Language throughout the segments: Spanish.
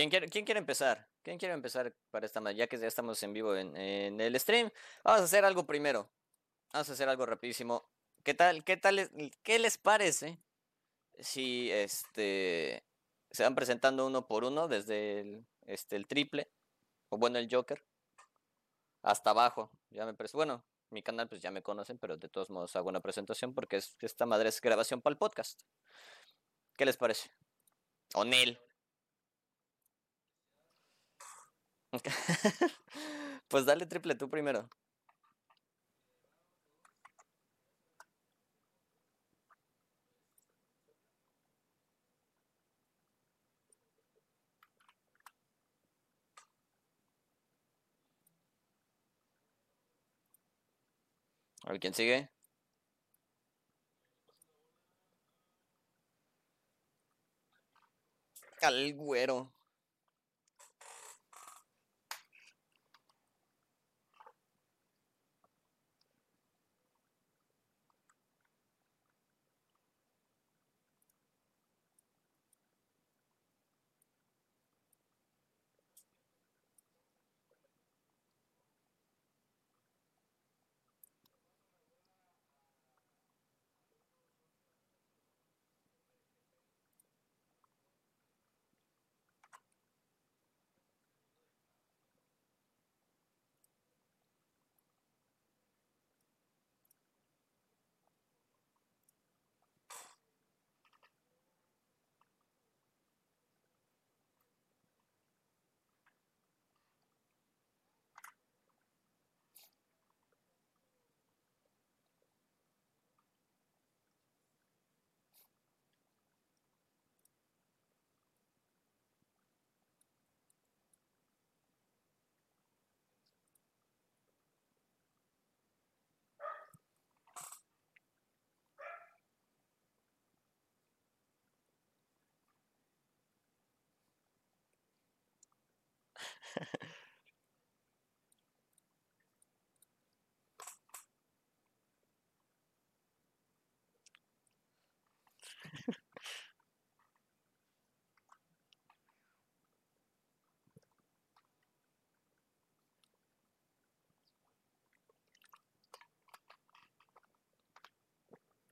¿Quién quiere, quién quiere empezar? ¿Quién quiere empezar para esta ma- Ya que ya estamos en vivo en, el stream, vamos a hacer algo primero. Vamos a hacer algo rapidísimo. ¿Qué tal, qué tal, qué les parece si este se van presentando uno por uno desde el, este, el triple, o bueno, el Joker, hasta abajo? Ya me bueno, mi canal pues ya me conocen, pero de todos modos hago una presentación porque es, esta madre es grabación para el podcast. ¿Qué les parece? O Nel. Pues dale triple tú primero. A ver quién sigue. Al güero.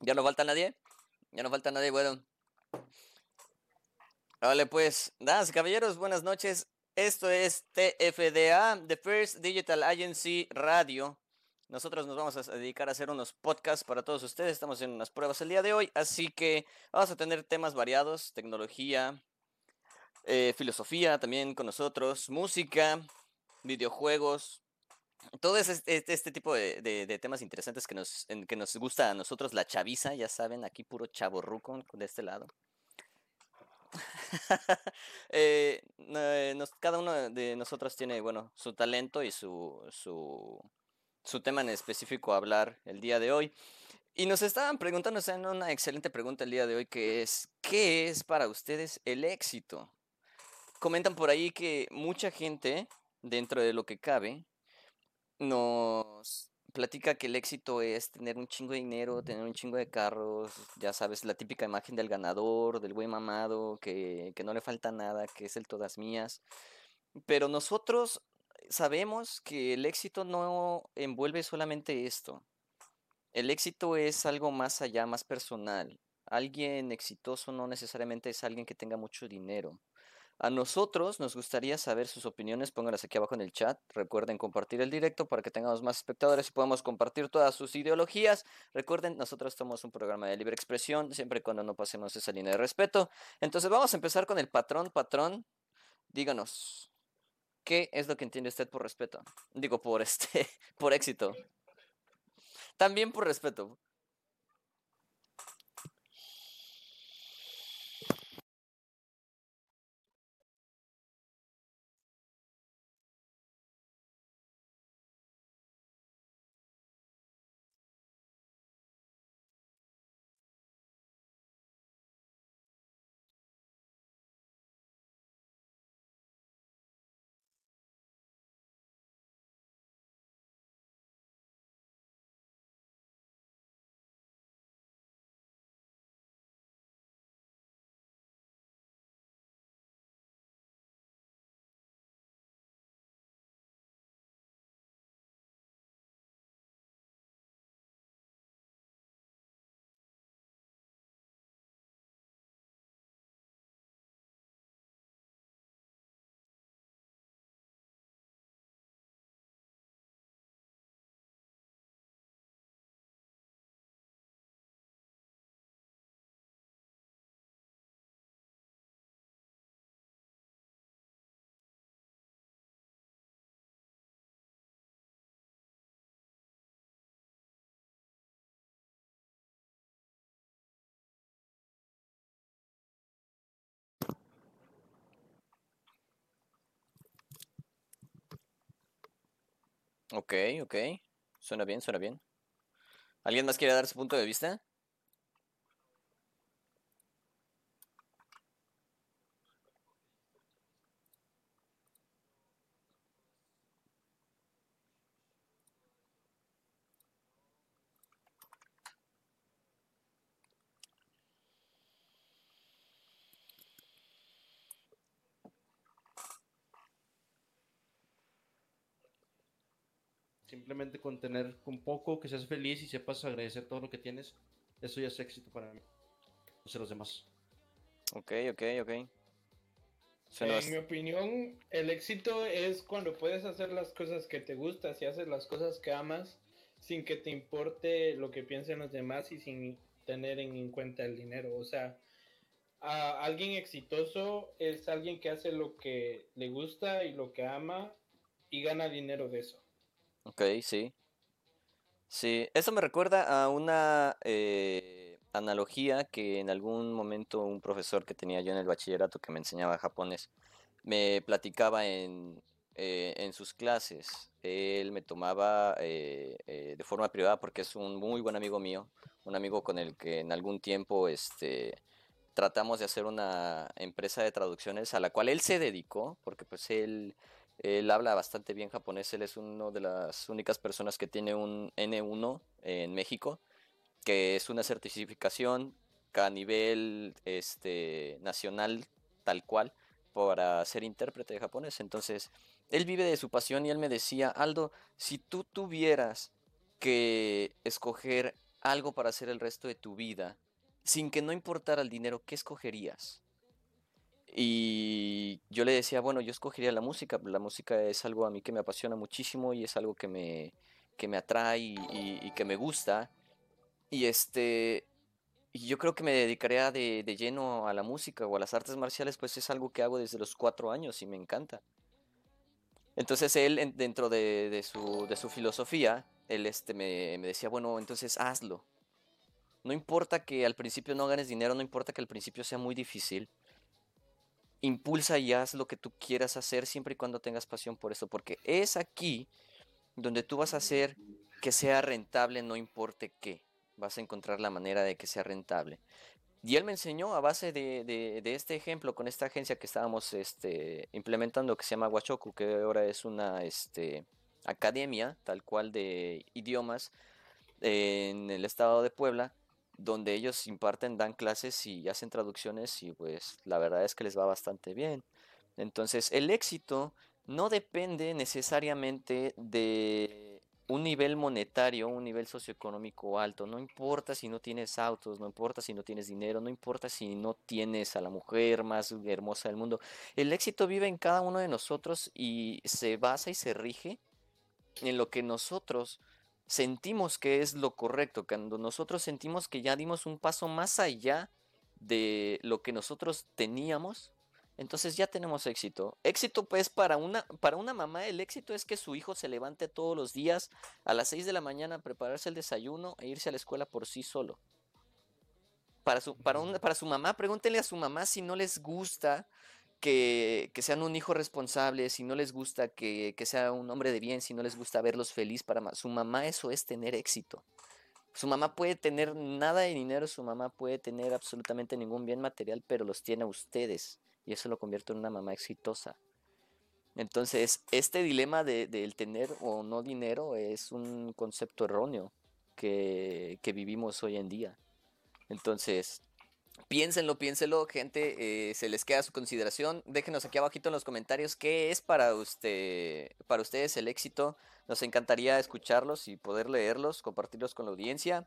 ¿Ya no falta nadie? Ya no falta nadie, bueno. Vale, pues, damas y caballeros, buenas noches. Esto es TFDA, The First Digital Agency Radio. Nosotros nos vamos a dedicar a hacer unos podcasts para todos ustedes. Estamos en unas pruebas el día de hoy, así que vamos a tener temas variados, tecnología, eh, filosofía también con nosotros, música, videojuegos, todo este, este tipo de, temas interesantes que nos, en- que nos gusta a nosotros, la chaviza, ya saben, aquí puro chavo de este lado. Eh, eh, cada uno de nosotros tiene, bueno, su talento y su, su, tema en específico a hablar el día de hoy. Y nos estaban preguntando, o una excelente pregunta el día de hoy, que es, ¿qué es para ustedes el éxito? Comentan por ahí que mucha gente, dentro de lo que cabe, nos platica que el éxito es tener un chingo de dinero, tener un chingo de carros, ya sabes, la típica imagen del ganador, del buen mamado, que, que no le falta nada, que es el todas mías. Pero nosotros sabemos que el éxito no envuelve solamente esto. El éxito es algo más allá, más personal. Alguien exitoso no necesariamente es alguien que tenga mucho dinero. A nosotros nos gustaría saber sus opiniones, pónganlas aquí abajo en el chat. Recuerden compartir el directo para que tengamos más espectadores y podamos compartir todas sus ideologías. Recuerden, nosotros somos un programa de libre expresión, siempre y cuando no pasemos esa línea de respeto. Entonces vamos a empezar con el patrón, patrón. Díganos, ¿qué es lo que entiende usted por respeto? Digo, por este, por éxito. También por respeto. Ok, ok. Suena bien, suena bien. ¿Alguien más quiere dar su punto de vista? Simplemente con tener un poco, que seas feliz y sepas agradecer todo lo que tienes, eso ya es éxito para mí. No sé los demás. Ok, ok, ok. en mi opinión, el éxito es cuando puedes hacer las cosas que te gustan, si haces las cosas que amas, sin que te importe lo que piensen los demás y sin tener en cuenta el dinero. O sea, a alguien exitoso es alguien que hace lo que le gusta y lo que ama y gana dinero de eso. Ok, sí. Sí, eso me recuerda a una eh, analogía que en algún momento un profesor que tenía yo en el bachillerato que me enseñaba japonés me platicaba en, eh, en sus clases. Él me tomaba eh, de forma privada porque es un muy buen amigo mío, un amigo con el que en algún tiempo este, tratamos de hacer una empresa de traducciones a la cual él se dedicó, porque pues él él habla bastante bien japonés, él es una de las únicas personas que tiene un N1 en México, que es una certificación a nivel este, nacional tal cual para ser intérprete de japonés. Entonces, él vive de su pasión y él me decía, Aldo, si tú tuvieras que escoger algo para hacer el resto de tu vida, sin que no importara el dinero, ¿qué escogerías? Y yo le decía, bueno, yo escogería la música, la música es algo a mí que me apasiona muchísimo y es algo que me, que me atrae y, que me gusta. Y este, yo creo que me dedicaría de, de, lleno a la música o a las artes marciales, pues es algo que hago desde los cuatro años y me encanta. Entonces él, dentro de, de, su, de su, filosofía, él este, me, me decía, bueno, entonces hazlo. No importa que al principio no ganes dinero, no importa que al principio sea muy difícil, impulsa y haz lo que tú quieras hacer siempre y cuando tengas pasión por eso, porque es aquí donde tú vas a hacer que sea rentable, no importe qué, vas a encontrar la manera de que sea rentable. Y él me enseñó a base de, este ejemplo con esta agencia que estábamos este, implementando que se llama Huachoku, que ahora es una este, academia tal cual de idiomas en el estado de Puebla donde ellos imparten, dan clases y hacen traducciones y pues la verdad es que les va bastante bien. Entonces el éxito no depende necesariamente de un nivel monetario, un nivel socioeconómico alto. No importa si no tienes autos, no importa si no tienes dinero, no importa si no tienes a la mujer más hermosa del mundo. El éxito vive en cada uno de nosotros y se basa y se rige en lo que nosotros sentimos que es lo correcto, cuando nosotros sentimos que ya dimos un paso más allá de lo que nosotros teníamos, entonces ya tenemos éxito. Éxito pues para una, para una mamá el éxito es que su hijo se levante todos los días a las 6 de la mañana a prepararse el desayuno e irse a la escuela por sí solo. Para su, para, para su mamá, pregúntenle a su mamá si no les gusta que, sean un hijo responsable, si no les gusta que, sea un hombre de bien, si no les gusta verlos feliz para su mamá, eso es tener éxito. Su mamá puede tener nada de dinero, su mamá puede tener absolutamente ningún bien material, pero los tiene a ustedes y eso lo convierte en una mamá exitosa. Entonces, este dilema del de, tener o no dinero es un concepto erróneo que, que vivimos hoy en día. Entonces, Piénsenlo, piénsenlo, gente, eh, se les queda su consideración. Déjenos aquí abajito en los comentarios qué es para usted, para ustedes el éxito. Nos encantaría escucharlos y poder leerlos, compartirlos con la audiencia.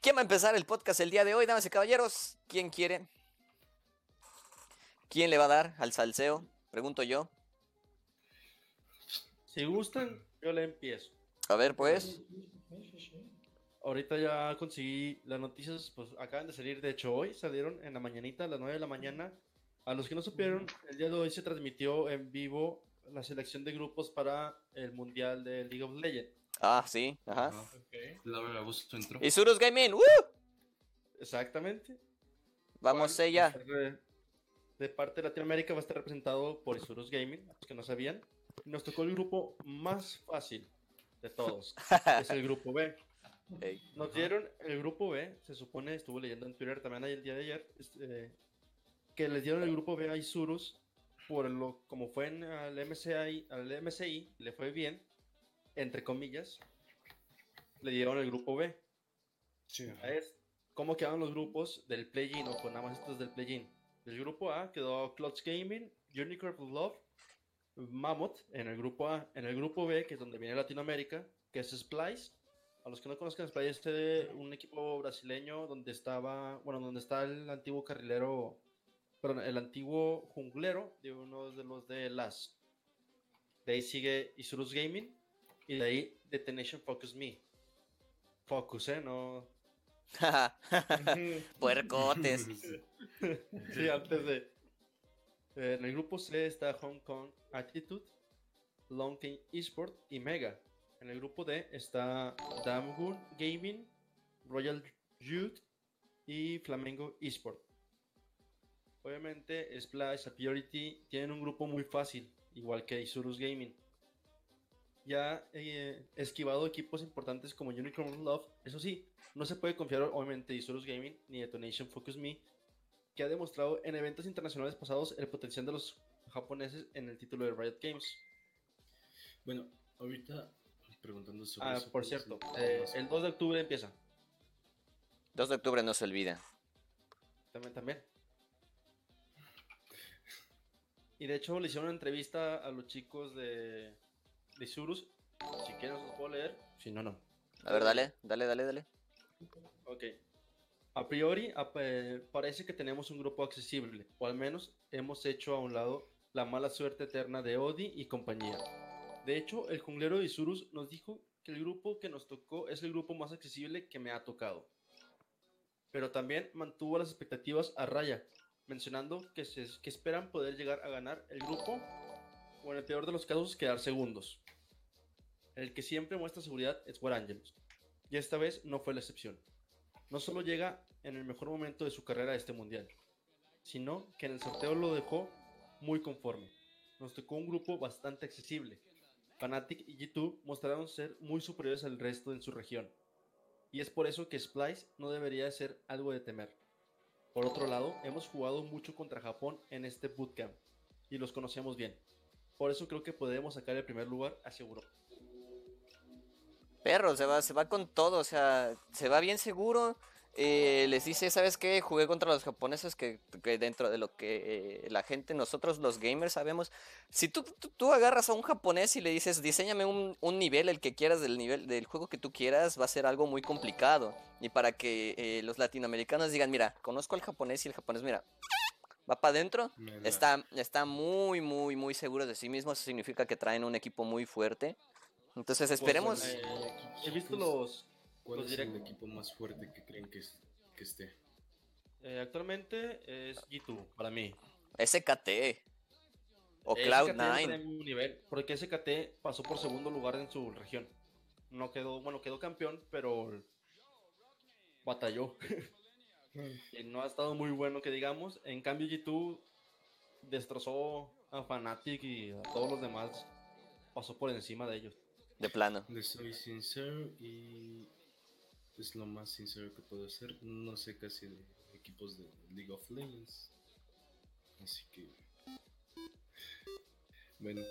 ¿Quién va a empezar el podcast el día de hoy, damas y caballeros? ¿Quién quiere? ¿Quién le va a dar al salseo? Pregunto yo. Si gustan, yo le empiezo. A ver, pues. Ahorita ya conseguí las noticias, pues acaban de salir, de hecho hoy salieron en la mañanita, a las 9 de la mañana. A los que no supieron, el día de hoy se transmitió en vivo la selección de grupos para el Mundial de League of Legends. Ah, sí, ajá. Okay. Laura Augusto entró. Y Surus Gaming, ¡uh! Exactamente. Vamos ella. De, parte de Latinoamérica va a estar representado por Isurus Gaming, los que no sabían. Nos tocó el grupo más fácil de todos. es el grupo B. Nos dieron el grupo B, se supone, estuvo leyendo en Twitter también el día de ayer, este, que les dieron el grupo B a Isurus por lo como fue en al MCI, al MCI, le fue bien, entre comillas, le dieron el grupo B. Sí. Es cómo quedaron los grupos del play-in, o con nada más estos del play-in. El grupo A quedó Clutch Gaming, Unicorn Love, Mammoth en el grupo A. En el grupo B, que es donde viene Latinoamérica, que es Splice. A los que no conozcan, Splice es un equipo brasileño donde estaba, bueno, donde está el antiguo carrilero, perdón, el antiguo junglero de uno de los de las. De ahí sigue Isurus Gaming y de ahí Detonation Focus Me. Focus, ¿eh? No. Puercotes. sí, antes de. Eh, en el grupo C está Hong Kong Attitude, Long King Esport y Mega. En el grupo D está Damgun Gaming, Royal Youth y Flamengo Esport. Obviamente, Splash, Purity tienen un grupo muy fácil, igual que Isurus Gaming. Ya eh, esquivado equipos importantes como Unicorn Love, eso sí, no se puede confiar obviamente Isurus Gaming ni Detonation Focus Me, que ha demostrado en eventos internacionales pasados el potencial de los japoneses en el título de Riot Games. Bueno, ahorita preguntando sobre ah, Por cierto, eh, el 2 de octubre empieza. 2 de octubre no se olvida. También, también. Y de hecho le hicieron una entrevista a los chicos de, de Surus. Si quieren os puedo leer, si no, no. A ver, dale, dale, dale, dale. Ok. A priori parece que tenemos un grupo accesible, o al menos hemos hecho a un lado la mala suerte eterna de Odi y compañía. De hecho, el junglero de Isurus nos dijo que el grupo que nos tocó es el grupo más accesible que me ha tocado. Pero también mantuvo las expectativas a raya, mencionando que, se, que esperan poder llegar a ganar el grupo o en el peor de los casos quedar segundos. El que siempre muestra seguridad es War Angelus, y esta vez no fue la excepción no solo llega en el mejor momento de su carrera a este mundial, sino que en el sorteo lo dejó muy conforme. Nos tocó un grupo bastante accesible. Fnatic y G2 mostraron ser muy superiores al resto en su región. Y es por eso que Splice no debería ser algo de temer. Por otro lado, hemos jugado mucho contra Japón en este bootcamp y los conocemos bien. Por eso creo que podemos sacar el primer lugar hacia Europa perro, se va, se va con todo, o sea, se va bien seguro. Eh, les dice, ¿sabes qué? Jugué contra los japoneses que, dentro de lo que eh, la gente, nosotros los gamers sabemos, si tú, tú, agarras a un japonés y le dices, diseñame un, nivel, el que quieras del nivel del juego que tú quieras, va a ser algo muy complicado. Y para que eh, los latinoamericanos digan, mira, conozco al japonés y el japonés, mira, va para adentro, está, está muy, muy, muy seguro de sí mismo, eso significa que traen un equipo muy fuerte. Entonces pues, esperemos. Eh, he visto los. ¿Cuál es el equipo más fuerte que creen que, que esté? Eh, actualmente es G2 para mí. SKT. O Cloud9. Nivel, porque SKT pasó por segundo lugar en su región. No quedó, bueno, quedó campeón, pero batalló. y no ha estado muy bueno que digamos. En cambio G2 destrozó a Fnatic y a todos los demás. Pasó por encima de ellos. De plano. Le soy sincero y es lo más sincero que puedo hacer. No sé casi de equipos de League of Legends. Así que... Bueno.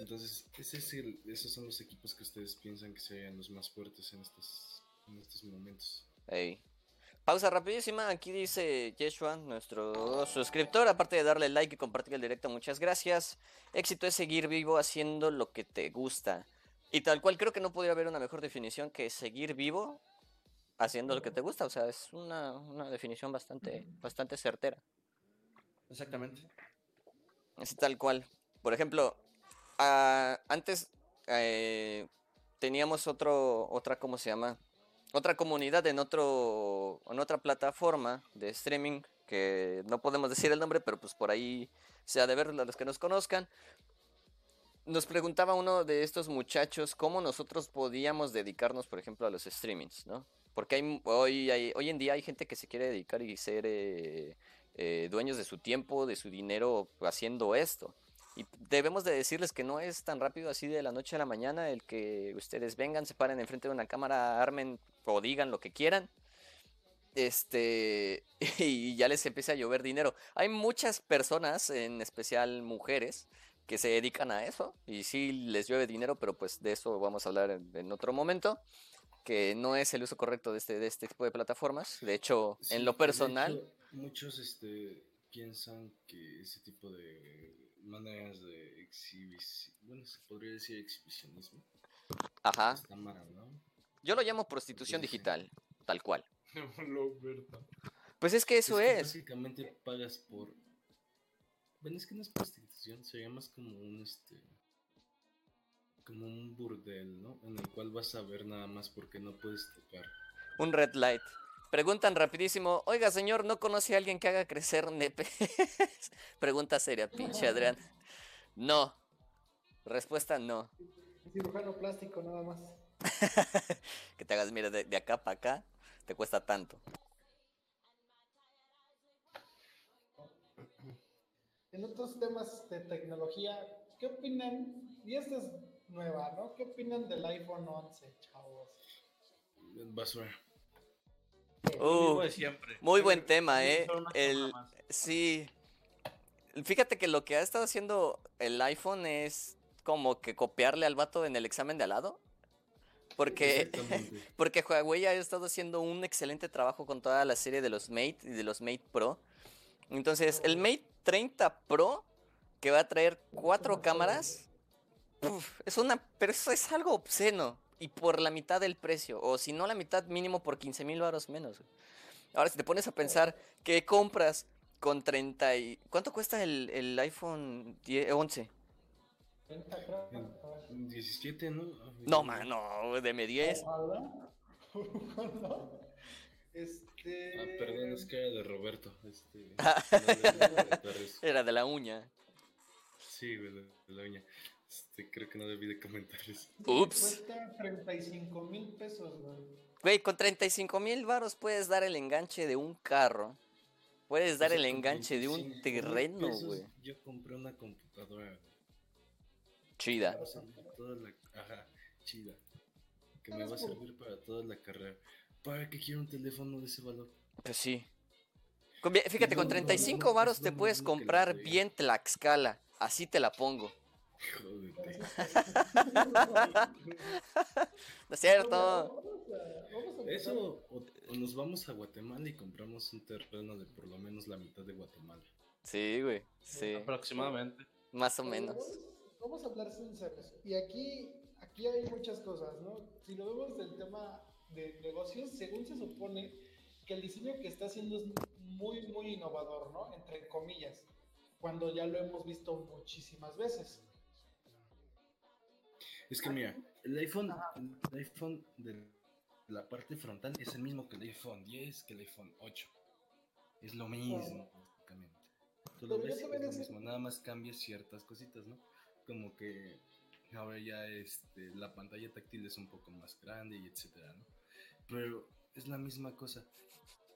Entonces, ese es el, esos son los equipos que ustedes piensan que serían los más fuertes en estos, en estos momentos. Hey. Pausa rapidísima, aquí dice Yeshua, nuestro suscriptor, aparte de darle like y compartir el directo, muchas gracias. Éxito es seguir vivo haciendo lo que te gusta. Y tal cual creo que no podría haber una mejor definición que seguir vivo haciendo lo que te gusta. O sea, es una, definición bastante, bastante certera. Exactamente. Así tal cual. Por ejemplo, antes eh, teníamos otro, otra, ¿cómo se llama? Otra comunidad en, otro, en otra plataforma de streaming que no podemos decir el nombre, pero pues por ahí se ha de ver a los que nos conozcan nos preguntaba uno de estos muchachos cómo nosotros podíamos dedicarnos, por ejemplo, a los streamings, ¿no? Porque hay, hoy, hay, hoy en día hay gente que se quiere dedicar y ser eh, eh, dueños de su tiempo, de su dinero haciendo esto. Y debemos de decirles que no es tan rápido así de la noche a la mañana el que ustedes vengan, se paren enfrente de una cámara, armen o digan lo que quieran. Este, y ya les empieza a llover dinero. Hay muchas personas, en especial mujeres, que se dedican a eso y sí les llueve dinero, pero pues de eso vamos a hablar en, otro momento, que no es el uso correcto de este, de este tipo de plataformas. De hecho, en lo personal... muchos este, piensan que ese tipo de maneras de exhibición, bueno, se podría decir exhibicionismo. Ajá. Yo lo llamo prostitución digital, tal cual. pues es que eso es. Básicamente pagas por. Bueno, es que no es prostitución, sería más como un este. Como un burdel, ¿no? En el cual vas a ver nada más porque no puedes tocar. Un red light. Preguntan rapidísimo, oiga señor, ¿no conoce a alguien que haga crecer nepes? Pregunta seria, pinche Adrián. No. Respuesta no. Cirujano plástico nada más. que te hagas, mira, de, acá para acá, te cuesta tanto. En otros temas de tecnología, ¿qué opinan? Y esta es nueva, ¿no? ¿Qué opinan del iPhone 11, chavos? Basura. Uh, muy buen tema, ¿eh? El, sí. Fíjate que lo que ha estado haciendo el iPhone es como que copiarle al vato en el examen de al lado. Porque, porque Huawei ha estado haciendo un excelente trabajo con toda la serie de los Mate y de los Mate Pro. Entonces, el Mate 30 Pro, que va a traer cuatro cámaras, es una, pero eso es algo obsceno y por la mitad del precio, o si no la mitad mínimo por 15 mil baros menos. Ahora, si te pones a pensar que compras con 30 y... ¿Cuánto cuesta el, el iPhone 11? 17, ¿no? No, mano, deme 10. Este... Ah, perdón, es que era de Roberto. Este... era de la uña. Sí, de la uña. Este, creo que no debí de comentar eso. Ups. Cuesta 35 mil pesos, güey. Güey, con 35 mil varos puedes dar el enganche de un carro. Puedes dar el enganche de un terreno, güey. Yo compré una computadora. Chida. Toda la, ajá, chida. Que me va a servir para toda la carrera. ¿Para qué quiero un teléfono de ese valor? Pues sí. Fíjate, con 35 varos te puedes comprar bien Tlaxcala. Así te la pongo. ¿No es cierto? Eso, o, nos vamos a Guatemala y compramos un terreno de por lo menos la mitad de Guatemala. Sí, güey, sí. Aproximadamente. Más o menos. Vamos, a hablar sinceros. Y aquí, aquí hay muchas cosas, ¿no? Si lo vemos del tema de negocios, según se supone que el diseño que está haciendo es muy, muy innovador, ¿no? Entre comillas, cuando ya lo hemos visto muchísimas veces. Es que mira, el iPhone, el iPhone de la parte frontal es el mismo que el iPhone 10, que el iPhone 8. Es lo mismo, básicamente. Tú lo ves, es lo mismo, nada más cambia ciertas cositas, ¿no? Como que ahora ya este, la pantalla táctil es un poco más grande y etcétera, ¿no? Pero es la misma cosa.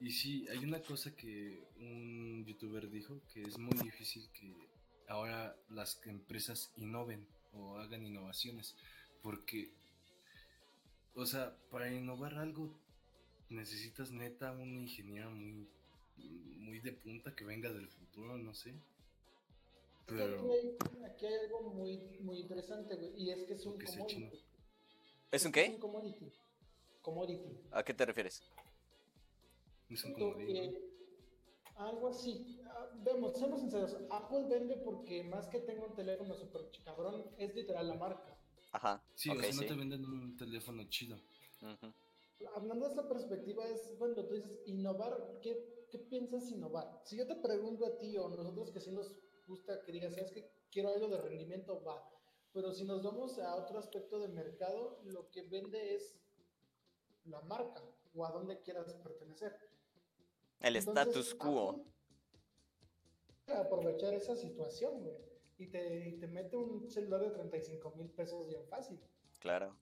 Y sí, hay una cosa que un youtuber dijo, que es muy difícil que ahora las empresas innoven o hagan innovaciones, porque, o sea, para innovar algo necesitas neta un ingeniero muy, muy de punta que venga del futuro, no sé. Pero... Aquí, hay, algo muy, muy interesante, y es que es un commodity. ¿Es un qué? Es un commodity. Commodity. ¿A qué te refieres? Es un commodity. Algo así. Ah, vemos, seamos sinceros. Apple vende porque más que tenga un teléfono super cabrón, es literal la marca. Ajá. Sí, o sea, no te venden un teléfono chido. Hablando de esta perspectiva, es bueno, tú dices innovar. ¿qué, ¿Qué piensas innovar? Si yo te pregunto a ti o nosotros que sí nos gusta que digas, ¿sabes que quiero algo de rendimiento? Va. Pero si nos vamos a otro aspecto del mercado, lo que vende es la marca o a dónde quieras pertenecer. El status quo. Aprovechar esa situación, güey. Y te, te mete un celular de 35 mil pesos bien fácil. Claro.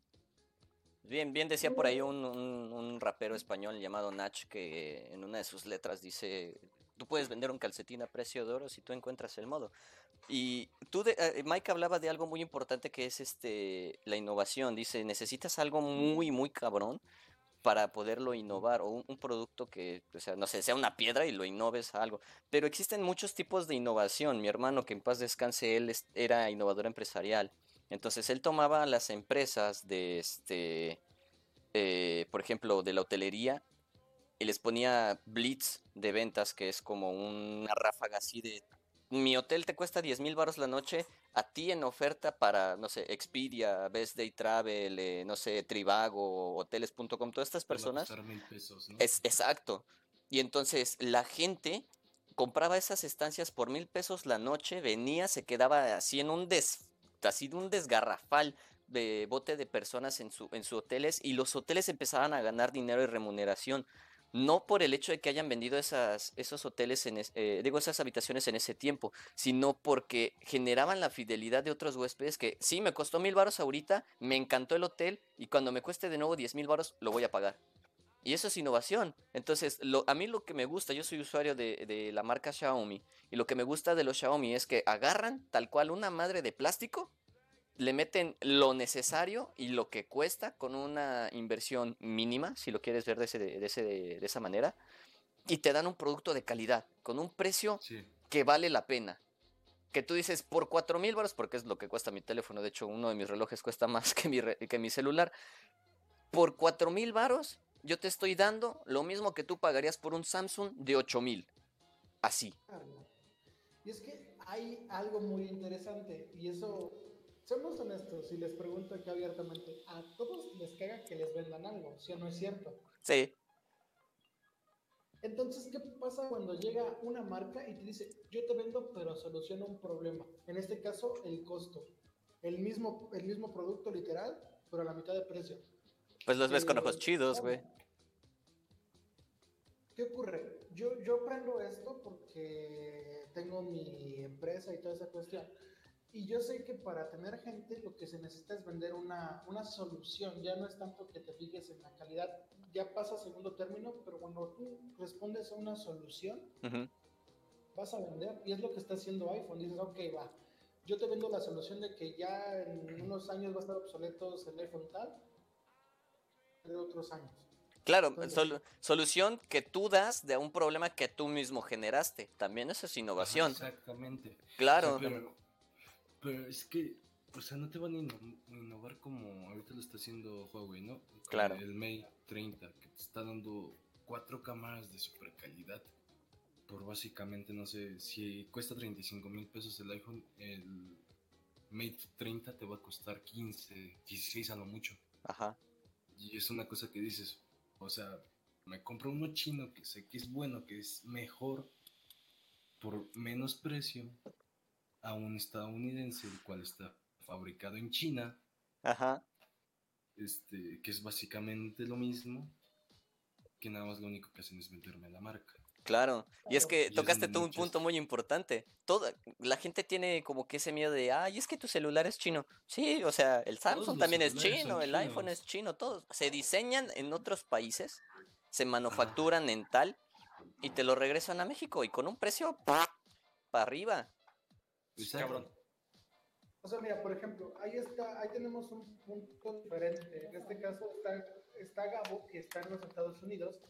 Bien, bien decía por ahí un, un, rapero español llamado Nach que en una de sus letras dice, tú puedes vender un calcetín a precio de oro si tú encuentras el modo. Y tú, de, eh, Mike hablaba de algo muy importante que es este la innovación. Dice, necesitas algo muy, muy cabrón para poderlo innovar o un, producto que, o sea, no sé, sea una piedra y lo innoves a algo. Pero existen muchos tipos de innovación. Mi hermano, que en paz descanse, él era innovador empresarial. Entonces él tomaba las empresas de este, eh, por ejemplo, de la hotelería y les ponía blitz de ventas, que es como una ráfaga así de mi hotel te cuesta 10 mil baros la noche, a ti en oferta para, no sé, Expedia, Best Day Travel, eh, no sé, Trivago, hoteles.com, todas estas personas. Es exacto. Y entonces la gente compraba esas estancias por mil pesos la noche, venía, se quedaba así en un des, así un desgarrafal de bote de personas en su, en sus hoteles y los hoteles empezaban a ganar dinero y remuneración no por el hecho de que hayan vendido esas, esos hoteles, en eh, digo, esas habitaciones en ese tiempo, sino porque generaban la fidelidad de otros huéspedes que sí, me costó mil baros ahorita, me encantó el hotel y cuando me cueste de nuevo diez mil baros lo voy a pagar. Y eso es innovación. Entonces, a mí lo que me gusta, yo soy usuario de, de la marca Xiaomi, y lo que me gusta de los Xiaomi es que agarran tal cual una madre de plástico le meten lo necesario y lo que cuesta con una inversión mínima, si lo quieres ver de, ese, de, ese, de esa manera, y te dan un producto de calidad, con un precio que vale la pena. Que tú dices, por cuatro mil baros, porque es lo que cuesta mi teléfono, de hecho uno de mis relojes cuesta más que mi, que mi celular, por cuatro mil baros yo te estoy dando lo mismo que tú pagarías por un Samsung de ocho mil. Así. Y es que hay algo muy interesante, y eso Seamos honestos, si les pregunto aquí abiertamente, a todos les caga que les vendan algo, ¿sí o no es cierto? Sí. Entonces, ¿qué pasa cuando llega una marca y te dice, yo te vendo, pero soluciono un problema? En este caso, el costo. El mismo, el mismo producto literal, pero a la mitad de precio. Pues los ves con ojos chidos, güey. ¿Qué ocurre? Yo, yo aprendo esto porque tengo mi empresa y toda esa cuestión. Y yo sé que para tener gente lo que se necesita es vender una, una solución, ya no es tanto que te fijes en la calidad, ya pasa a segundo término, pero cuando tú respondes a una solución, vas a vender. Y es lo que está haciendo iPhone. Dices, ok, va, yo te vendo la solución de que ya en unos años va a estar obsoleto el iPhone tal, de otros años. Claro, solución que tú das de un problema que tú mismo generaste. También eso es innovación. exactamente. Claro. Pero es que, o sea, no te van a innovar como ahorita lo está haciendo Huawei, ¿no? claro. El Mate 30, que te está dando cuatro cámaras de super calidad. Por básicamente, no sé, si cuesta 35 mil pesos el iPhone, el Mate 30 te va a costar 15, 16 a lo mucho. Ajá. Y es una cosa que dices, o sea, me compro uno chino que sé que es bueno, que es mejor por menos precio a un estadounidense, el cual está fabricado en China. Ajá. Este, que es básicamente lo mismo, que nada más lo único que hacen es venderme la marca. Claro, y es que tocaste tú un punto muy importante. Toda, la gente tiene como que ese miedo de, ay, es que tu celular es chino. Sí, o sea, el Samsung también es chino, el iPhone es chino, todos. Se diseñan en otros países, se manufacturan en tal y te lo regresan a México y con un precio para arriba. Cabrón. O sea, mira, por ejemplo, ahí está, ahí tenemos un punto diferente. En este caso está, está Gabo, que está en los Estados Unidos.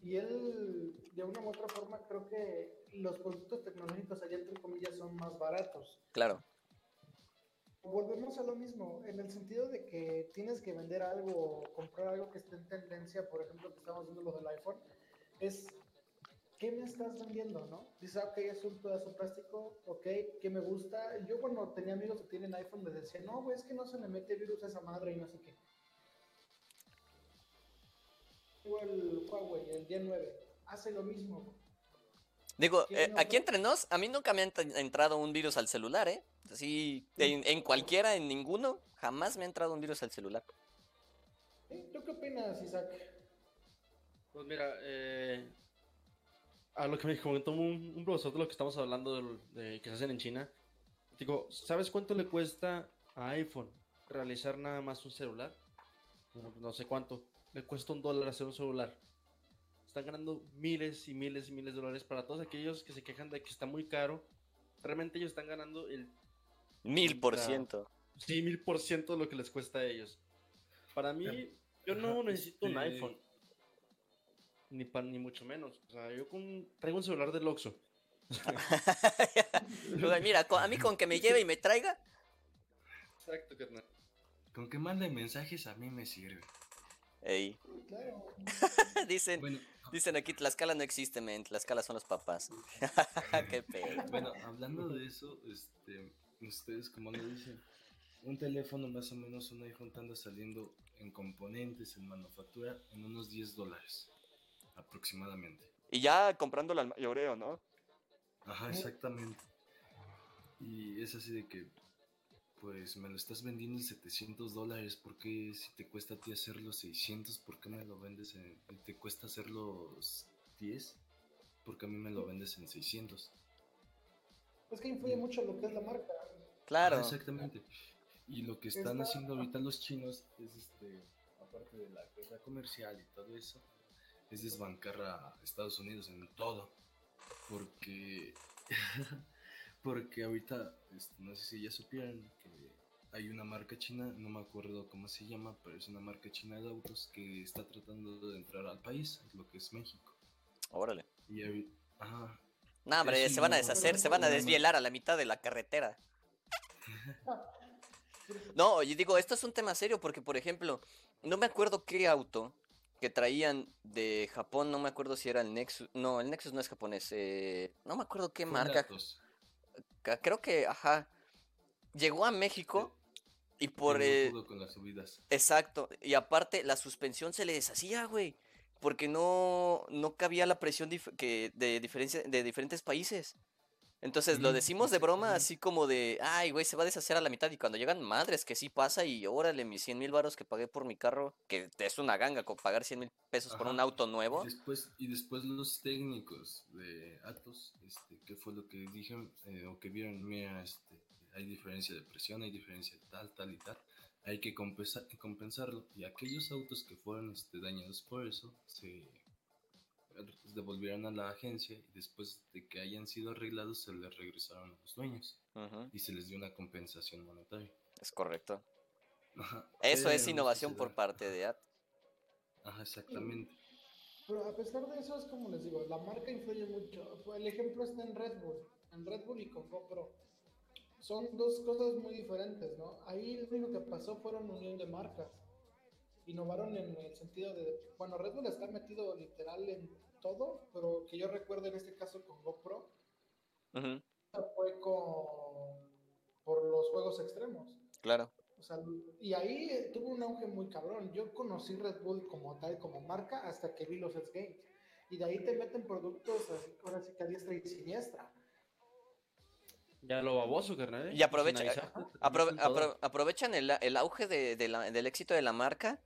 Y él, de una u otra forma, creo que los productos tecnológicos allá, entre comillas, son más baratos. Claro. Volvemos a lo mismo, en el sentido de que tienes que vender algo, comprar algo que esté en tendencia, por ejemplo, que estamos viendo lo del iPhone, es ¿qué me estás vendiendo, no? Dices, ok, es un pedazo plástico, ok, ¿qué me gusta? Yo cuando tenía amigos que tienen iPhone me decían, no, güey, es que no se le mete virus a esa madre y no sé qué. El Huawei, el D9, hace lo mismo. Digo, eh, aquí entre nos, a mí nunca me ha entrado un virus al celular, ¿eh? Así, en, en, cualquiera, en ninguno, jamás me ha entrado un virus al celular. ¿Tú qué opinas, Isaac? Pues mira, eh, a lo que me comentó un, profesor de lo que estamos hablando de, que se hacen en China. Digo, ¿sabes cuánto le cuesta a iPhone realizar nada más un celular? No, sé cuánto. Le cuesta un dólar hacer un celular. están ganando miles y miles y miles de dólares. Para todos aquellos que se quejan de que está muy caro, realmente ellos están ganando el... Mil por ciento. Sí, mil por ciento de lo que les cuesta a ellos. Para mí, yo no necesito un este iPhone. Ni, pan, ni mucho menos. O sea, yo con, traigo un celular del Oxxo. Mira, a mí con que me lleve y me traiga. Exacto, carnal. Con que mande mensajes a mí me sirve. Ey. dicen, dicen aquí, Tlaxcala no existe, men. Tlaxcala son los papás. Qué pedo. Bueno, hablando de eso, este, ustedes como lo dicen, un teléfono más o menos, un iPhone anda saliendo en componentes, en manufactura, en unos 10 dólares aproximadamente. Y ya comprándolo al mayoreo, ¿no? Ajá, exactamente. Y es así de que, pues me lo estás vendiendo en 700 dólares, ¿por qué si te cuesta a ti hacerlo 600, por qué me lo vendes en, te cuesta hacerlo 10? Porque a mí me lo vendes en 600. Es que influye mucho lo que es la marca. Claro. exactamente. Y lo que están haciendo ahorita los chinos es, este, aparte de la guerra comercial y todo eso, es desbancar a Estados Unidos en todo. Porque, porque ahorita, este, no sé si ya supieron que hay una marca china, no me acuerdo cómo se llama, pero es una marca china de autos que está tratando de entrar al país, lo que es México. Órale. Y ajá. No, hombre, se van a deshacer, se van a desvielar a la mitad de la carretera. No, yo digo, esto es un tema serio porque, por ejemplo, no me acuerdo qué auto que traían de Japón, no me acuerdo si era el Nexus, no, el Nexus no es japonés, eh, no me acuerdo qué marca. Creo que, ajá, llegó a México y por... Eh, con las subidas. Exacto, y aparte la suspensión se le deshacía, güey, porque no, no cabía la presión que de, diferencia, de diferentes países. Entonces lo decimos de broma, así como de, ay, güey, se va a deshacer a la mitad. Y cuando llegan madres, que sí pasa, y órale, mis 100 mil baros que pagué por mi carro, que es una ganga con pagar 100 mil pesos por un auto nuevo. Y después, y después los técnicos de Atos, este, que fue lo que dijeron, eh, o que vieron, mira, este, hay diferencia de presión, hay diferencia de tal, tal y tal. Hay que compensarlo. Y aquellos autos que fueron este, dañados por eso, se devolvieron a la agencia y después de que hayan sido arreglados se les regresaron a los dueños y se les dio una compensación monetaria. Es correcto. Eso es innovación por parte de AT. Ajá, exactamente. Pero a pesar de eso, es como les digo, la marca influye mucho. El ejemplo está en Red Bull, en Red Bull y con GoPro. Son dos cosas muy diferentes, ¿no? Ahí lo único que pasó fueron unión de marcas. Innovaron en el sentido de, bueno, Red Bull está metido literal en todo, pero que yo recuerdo en este caso con GoPro, fue con por los juegos extremos. Claro. O sea, y ahí tuvo un auge muy cabrón. Yo conocí Red Bull como tal, como marca, hasta que vi los X Games. Y de ahí te meten productos así, ahora sí que a diestra y siniestra. Ya lo baboso, carnal. ¿eh? Y aprovecha, aprovechan el, el auge de, de la, del éxito de la marca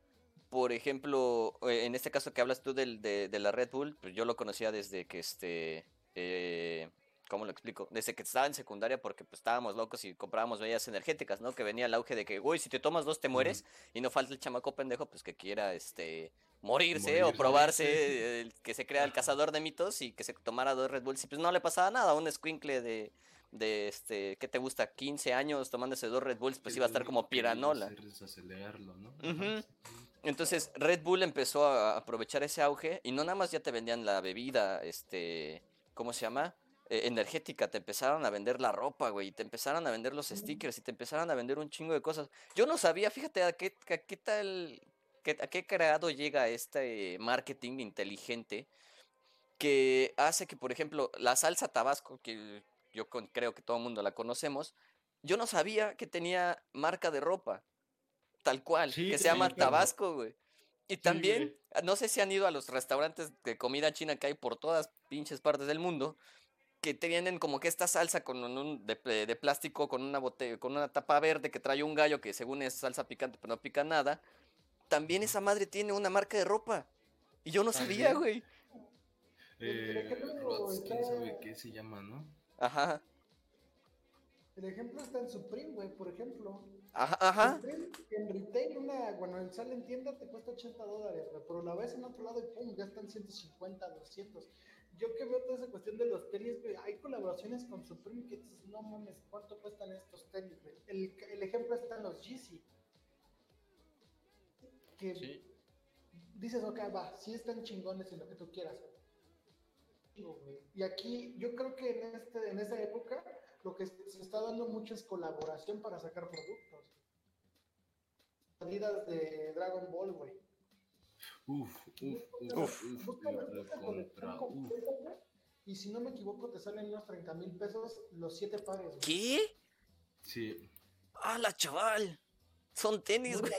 por ejemplo, eh, en este caso que hablas tú del, de, la Red Bull, pues yo lo conocía desde que este, eh, ¿cómo lo explico? Desde que estaba en secundaria porque pues estábamos locos y comprábamos bebidas energéticas, ¿no? Que venía el auge de que, uy, si te tomas dos te mueres y no falta el chamaco pendejo pues que quiera, este, morirse, o probarse, que se crea el cazador de mitos y que se tomara dos Red Bulls y pues no le pasaba nada, un squinkle de, de este, ¿qué te gusta? 15 años tomándose dos Red Bulls, pues iba a estar como piranola. ¿no? Entonces Red Bull empezó a aprovechar ese auge y no nada más ya te vendían la bebida, este, ¿cómo se llama? Eh, energética, te empezaron a vender la ropa, güey, y te empezaron a vender los stickers y te empezaron a vender un chingo de cosas. Yo no sabía, fíjate, a qué, a qué tal, a qué creado llega este marketing inteligente que hace que, por ejemplo, la salsa tabasco, que yo creo que todo el mundo la conocemos, yo no sabía que tenía marca de ropa tal cual, que se llama Tabasco, güey. Y también, ah, no sé si han ido a los restaurantes de comida china que hay por todas pinches partes del mundo, que tienen como que esta salsa con un, de, plástico con una botella, con una tapa verde que trae un gallo que según es salsa picante pero no pica nada. También esa madre tiene una marca de ropa. Y yo no sabía, güey. Eh, ¿quién sabe qué se llama, no? Ajá. El ejemplo está en Supreme, güey, por ejemplo. Ajá, ajá. Supreme, en retail, una, bueno, sale en tienda te cuesta 80 dólares, güey, pero la ves en otro lado y pum, ya están 150, 200. Yo que veo toda esa cuestión de los tenis, güey, hay colaboraciones con Supreme que dices, no mames, ¿cuánto cuestan estos tenis, güey? El, el ejemplo está en los Yeezy. Que Sí. dices, ok, va, sí están chingones y lo que tú quieras. Güey, Y aquí, yo creo que en, este, en esa época, lo que se está dando mucho es colaboración para sacar productos. Salidas de Dragon Ball, güey. Uf, uf, uf, contra, completa, Y si no me equivoco, te salen unos 30 mil pesos los 7 pares. güey. ¿Qué? Sí, ¡Hala, chaval! Son tenis, güey.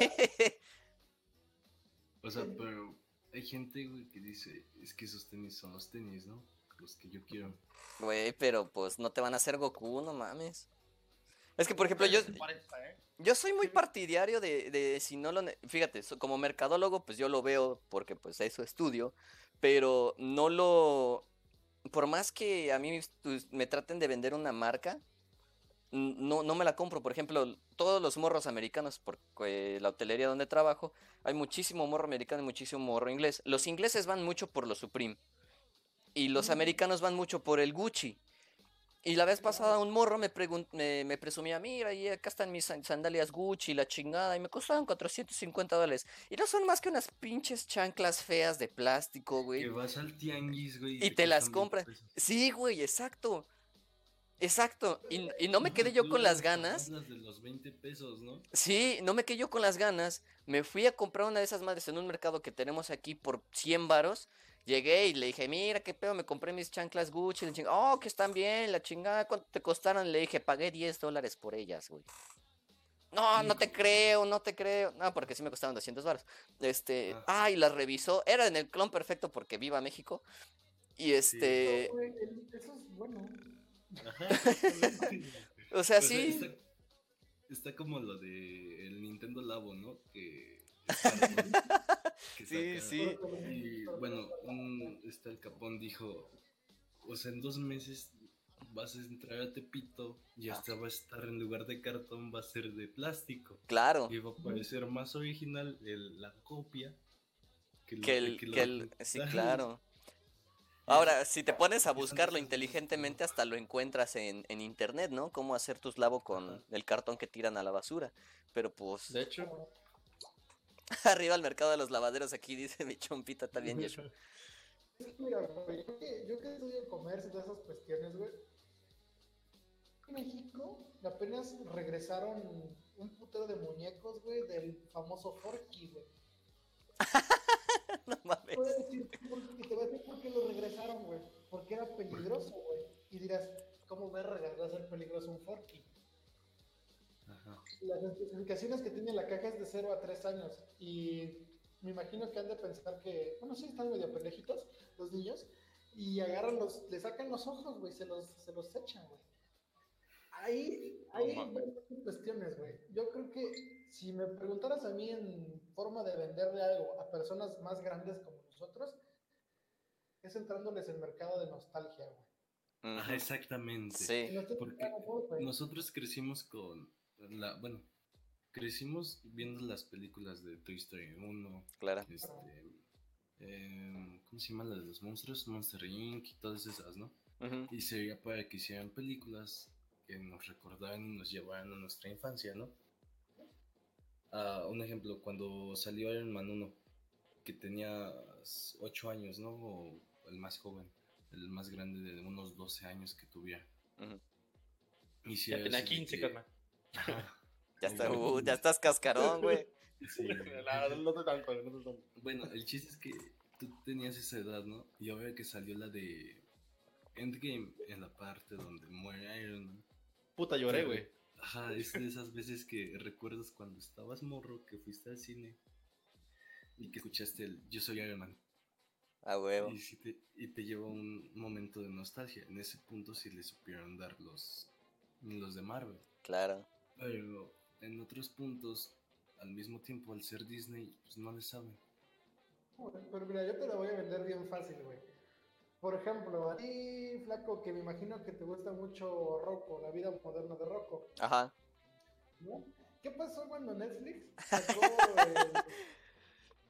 o sea, pero hay gente, güey, que dice, es que esos tenis son los tenis, ¿no? Los que yo quiero. Güey, pero pues no te van a hacer Goku, no mames. Es que, por ejemplo, yo, ¿eh? yo soy muy partidario de, de si no lo... Fíjate, como mercadólogo, pues yo lo veo porque pues eso estudio, pero no lo... Por más que a mí pues, me traten de vender una marca, no, no me la compro. Por ejemplo, todos los morros americanos, porque la hotelería donde trabajo, hay muchísimo morro americano y muchísimo morro inglés. Los ingleses van mucho por los Supreme y los americanos van mucho por el Gucci. Y la vez pasada un morro me, me, me presumía, mira, y acá están mis san- sandalias Gucci, la chingada, y me costaban 450 dólares. Y no son más que unas pinches chanclas feas de plástico, Que güey. vas al tianguis, güey. Y te las cuestan 20 compras. Sí, güey, exacto. Exacto. Y, y no me quedé yo con las las ganas. Las de los 20 pesos, ¿no? Sí, no me quedé yo con las ganas. Me fui a comprar una de esas madres en un mercado que tenemos aquí por 100 varos. Llegué y le dije, mira qué pedo, me compré mis chanclas Gucci. Le chinga, oh, que están bien, la chingada, ¿cuánto te costaron? Le dije, pagué 10 dólares por ellas, güey. No, no te creo, no te creo. No, porque sí me costaron 200 varos. Este, Ah. ah, y las revisó. Era en el clon perfecto porque viva México. Y este, No, güey, el- eso es bueno. Ajá. o sea, O sea, sí. está, está como lo de el Nintendo Labo, ¿no? Que Sí, sí. Y bueno, un, este el Capón dijo, o sea, en dos meses vas a entrar a Tepito y Ah. hasta va a estar en lugar de cartón, va a ser de plástico. Claro. Y va a parecer más original el- la copia que, el, que el, sí, claro. Ahora, si te pones a buscarlo inteligentemente, hasta lo encuentras en, en internet, ¿no? Cómo hacer tus lavos con el cartón que tiran a la basura. Pero pues, De hecho, arriba al mercado de los lavaderos, aquí dice mi chompita también, Yeshua. Es que Mira, güey, yo que, estudio comercio y todas esas cuestiones, güey. En México apenas regresaron un putero de muñecos, güey, del famoso Forky, güey. No mames. Te voy a decir por- y te voy a decir por qué lo regresaron, güey. Porque era peligroso, güey. Y dirás, ¿cómo verga va a ser peligroso un Forky? Ajá. Las especificaciones que tiene la caja es de 0 a 3 años. Y me imagino que han de pensar que, bueno, sí, están medio pendejitos los niños. Y agarran los, le sacan los ojos, güey, se los, se los echan, güey. Ahí, ahí hay cuestiones, güey. Yo creo que si me preguntaras a mí en forma de venderle algo a personas más grandes como nosotros, es entrándoles en mercado de nostalgia, güey. Ajá, exactamente. Sí, Porque. Nosotros crecimos con la, bueno, crecimos viendo las películas de Toy Story 1, claro. este, em, ¿cómo se llama? Las de los monstruos, Monster Inc. y todas esas, ¿no? Y sería para que hicieran películas que nos recordaran y nos llevaran a nuestra infancia, ¿no? Ah, un ejemplo, cuando salió Iron Man 1, que tenía 8 años, ¿no? O el más joven, el más grande de unos 12 años que tuviera. Y si ya tenía así de 15, que-. Ya, está, uh, ya estás cascarón, güey. sí. No, no te tanto, no te tanto. Bueno, el chiste es que tú tenías esa edad, ¿no? Y ahora que salió la de Endgame, en la parte donde muere Iron Man. Puta, lloré, güey. Ajá, es de esas veces que recuerdas cuando estabas morro, que fuiste al cine y que escuchaste el Yo soy Iron Man. A huevo. Y, te, y te lleva un momento de nostalgia. En ese punto sí le supieron dar los, los de Marvel. Claro. Pero en otros puntos, al mismo tiempo, al ser Disney, pues no le saben. Pero mira, yo te la voy a vender bien fácil, güey. Por ejemplo, a ti, flaco, que me imagino que te gusta mucho Rocco, la vida moderna de Rocco. Ajá. ¿No? ¿Qué pasó cuando Netflix sacó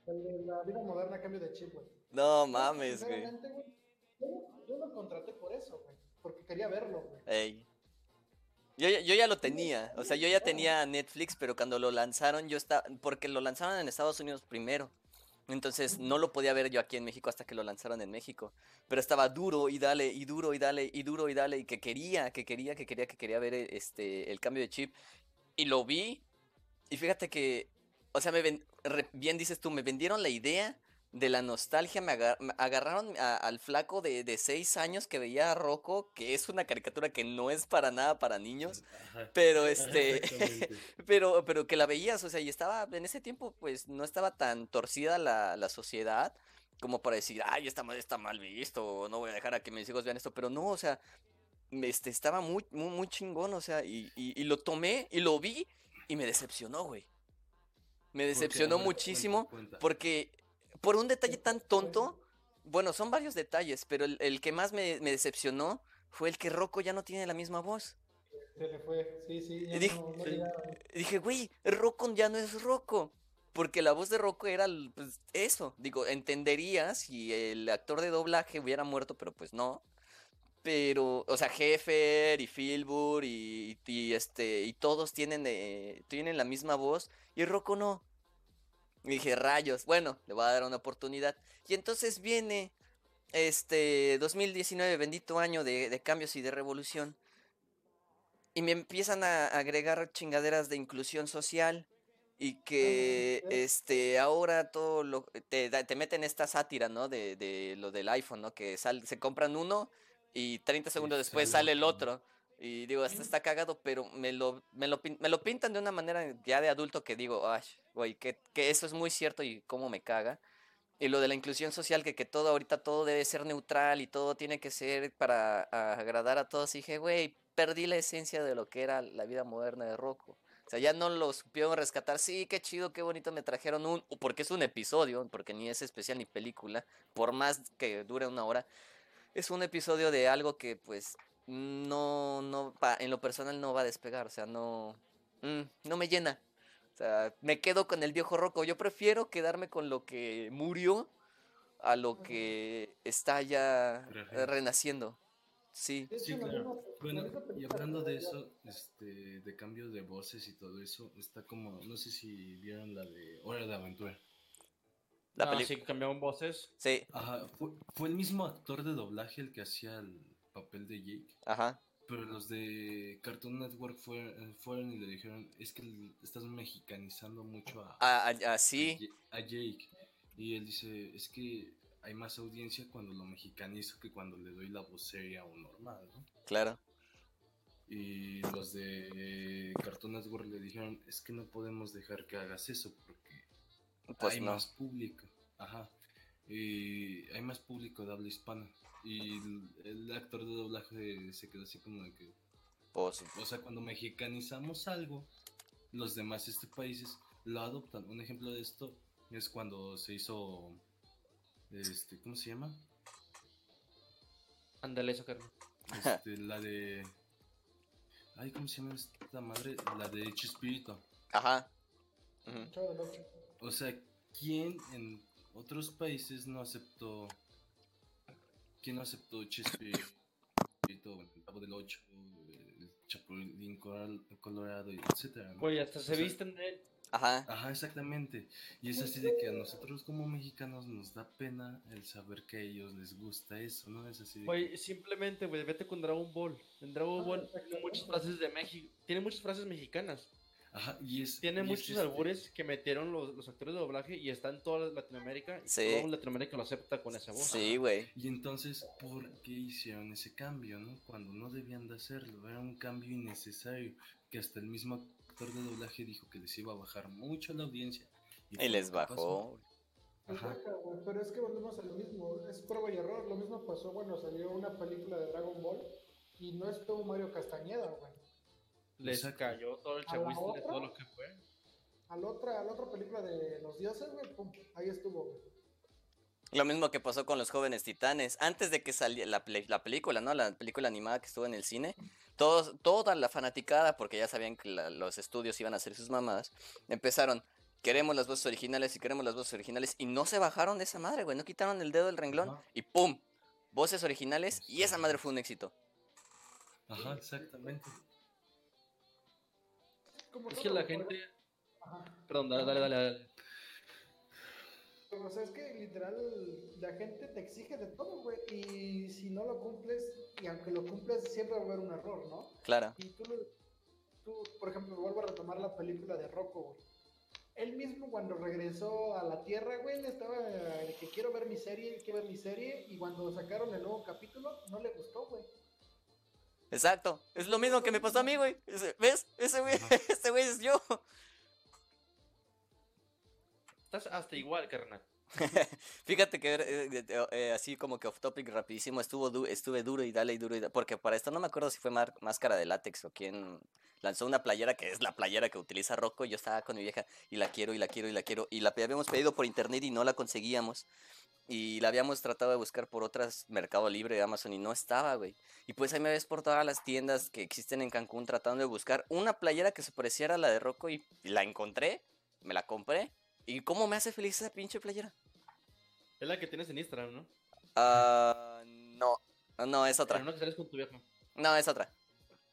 el, de la vida moderna cambio de chip, güey? No mames, güey. Yo, yo, lo contraté por eso, güey. Porque quería verlo, güey. Ey. Yo, yo ya lo tenía, o sea, yo ya tenía Netflix, pero cuando lo lanzaron yo estaba, porque lo lanzaron en Estados Unidos primero. Entonces no lo podía ver yo aquí en México hasta que lo lanzaron en México. Pero estaba duro y dale, y duro y dale, y duro y dale, y que quería, que quería, que quería, que quería ver este el cambio de chip. Y lo vi. Y fíjate que, o sea, me ven, bien dices tú, me vendieron la idea de la nostalgia. Me, agarraron al flaco de, de seis años que veía a Rocco, que es una caricatura que no es para nada para niños. Pero este, pero, pero que la veías, o sea, y estaba, en ese tiempo, pues no estaba tan torcida la, la sociedad como para decir, ay, está mal, está mal visto, no voy a dejar a que mis hijos vean esto, pero no, o sea, este, estaba muy, muy, muy chingón, o sea, y, y, lo tomé y lo vi y me decepcionó, güey. Me decepcionó muchísimo porque por un detalle tan tonto, bueno, son varios detalles, pero el, que más me, decepcionó fue el que Rocco ya no tiene la misma voz. Se le fue, sí, sí. dije, dije, güey, Rocco ya no es Rocco. Porque la voz de Rocco era pues, eso. Digo, entendería si el actor de doblaje hubiera muerto, pero pues no. Pero, o sea, Heffer y Filbur y, este y todos tienen eh, tienen la misma voz y Rocco no. Y dije, rayos, bueno, le voy a dar una oportunidad. Y entonces viene este 2019, bendito año de, cambios y de revolución. Y me empiezan a agregar chingaderas de inclusión social y que este ahora todo lo te, te meten esta sátira, ¿no? De, de lo del iPhone, ¿no? Que se compran uno y 30 segundos después sale el otro. Y digo, hasta está cagado, pero me lo, me lo, me lo pintan de una manera ya de adulto que digo, ay, güey, que, que, eso es muy cierto y cómo me caga. Y lo de la inclusión social, que, que todo ahorita todo debe ser neutral y todo tiene que ser para agradar a todos. Y dije, güey, perdí la esencia de lo que era la vida moderna de Rocco. O sea, ya no lo supieron rescatar. Sí, qué chido, qué bonito me trajeron un... Porque es un episodio, porque ni es especial ni película. Por más que dure una hora. Es un episodio de algo que pues no, no, en lo personal no va a despegar. O sea, no... Mm, no me llena. O sea, me quedo con el viejo roco. Yo prefiero quedarme con lo que murió a lo que está ya renaciendo. Sí. Sí, claro. Bueno, y hablando de eso, este, de cambios de voces y todo eso, está como, no sé si vieron la de Hora de Aventura. La ah, sí, cambiaron voces. Sí. Ajá, fue, fue el mismo actor de doblaje el que hacía el papel de Jake. Ajá. Pero los de Cartoon Network fueron, fueron y le dijeron, es que estás mexicanizando mucho a, a, a, ¿sí? a, Jake. Y él dice, es que hay más audiencia cuando lo mexicanizo que cuando le doy la voz seria o normal, ¿no? Claro. Y los de Cartoon Network le dijeron, es que no podemos dejar que hagas eso porque pues hay más público. Ajá. Y hay más público de habla hispana. Y el, actor de doblaje se quedó así como de que. Pues, o sea, cuando mexicanizamos algo, los demás este países lo adoptan. Un ejemplo de esto es cuando se hizo. Este, ¿Cómo se llama? Ándale, eso, Carlos. Este, la de. Ay, ¿cómo se llama esta madre? La de Chespirito. Ajá. O sea, ¿quién en otros países no aceptó ¿Quién no aceptó Chespirito, el Cabo del Ocho, el Chapulín Colorado, etcétera? Oye, hasta se visten de él. Ajá. Ajá, exactamente. Y es así de que a nosotros como mexicanos nos da pena el saber que a ellos les gusta eso, ¿no? Es así de Oye, simplemente, güey, vete con Dragon Ball. En Dragon ah, Ball tiene muchas frases de México, tiene muchas frases mexicanas. Ajá, y es, Tiene muchos este albures que metieron los, los, actores de doblaje y está en toda Latinoamérica. Y sí. Todo Latinoamérica lo acepta con esa voz. Sí, güey. Y entonces, ¿por qué hicieron ese cambio, no? Cuando no debían de hacerlo. Era un cambio innecesario. Que hasta el mismo actor de doblaje dijo que les iba a bajar mucho la audiencia. Y, les bajó. Ajá. Pero es que volvemos a lo mismo. Es prueba y error. Lo mismo pasó cuando salió una película de Dragon Ball. Y no estuvo Mario Castañeda, güey les cayó todo el chagüiste de todo lo que fue. A la otra, a la otra película de los dioses, güey, pum, ahí estuvo. Lo mismo que pasó con los jóvenes titanes. Antes de que saliera la, la, película, ¿no? La película animada que estuvo en el cine. Todos, toda la fanaticada, porque ya sabían que los estudios iban a hacer sus mamadas, empezaron, queremos las voces originales y queremos las voces originales. Y no se bajaron de esa madre, güey. No quitaron el dedo del renglón. Y ¡pum! Voces originales. Y esa madre fue un éxito. Ajá, exactamente. Es que la gente... Perdón, dale, dale, dale. O sea, es que literal la gente te exige de todo, güey. Y si no lo cumples, y aunque lo cumples, siempre va a haber un error, ¿no? Claro. Y tú, tú por ejemplo, vuelvo a retomar la película de Rocco, güey. Él mismo cuando regresó a la Tierra, güey, le estaba que quiero ver mi serie, quiero ver mi serie. Y cuando sacaron el nuevo capítulo, no le gustó, güey. Exacto. Es lo mismo que me pasó a mí, güey. ¿Ves? Ese güey, ese güey es yo. Estás hasta igual, carnal. Fíjate que eh, eh, así como que off topic rapidísimo, estuvo estuve duro y dale y duro y dale, porque para esto no me acuerdo si fue Máscara de Látex o quien lanzó una playera que es la playera que utiliza Rocco, yo estaba con mi vieja y la quiero y la quiero y la quiero y la habíamos pedido por internet y no la conseguíamos y la habíamos tratado de buscar por otras Mercado Libre, Amazon y no estaba, güey. Y pues ahí me ves por todas las tiendas que existen en Cancún tratando de buscar una playera que se pareciera a la de Rocco y la encontré, me la compré ¿Y cómo me hace feliz esa pinche playera? Es la que tienes en Instagram, ¿no? Ah, no. No, es otra. Pero no que sales con tu viejo. No, es otra.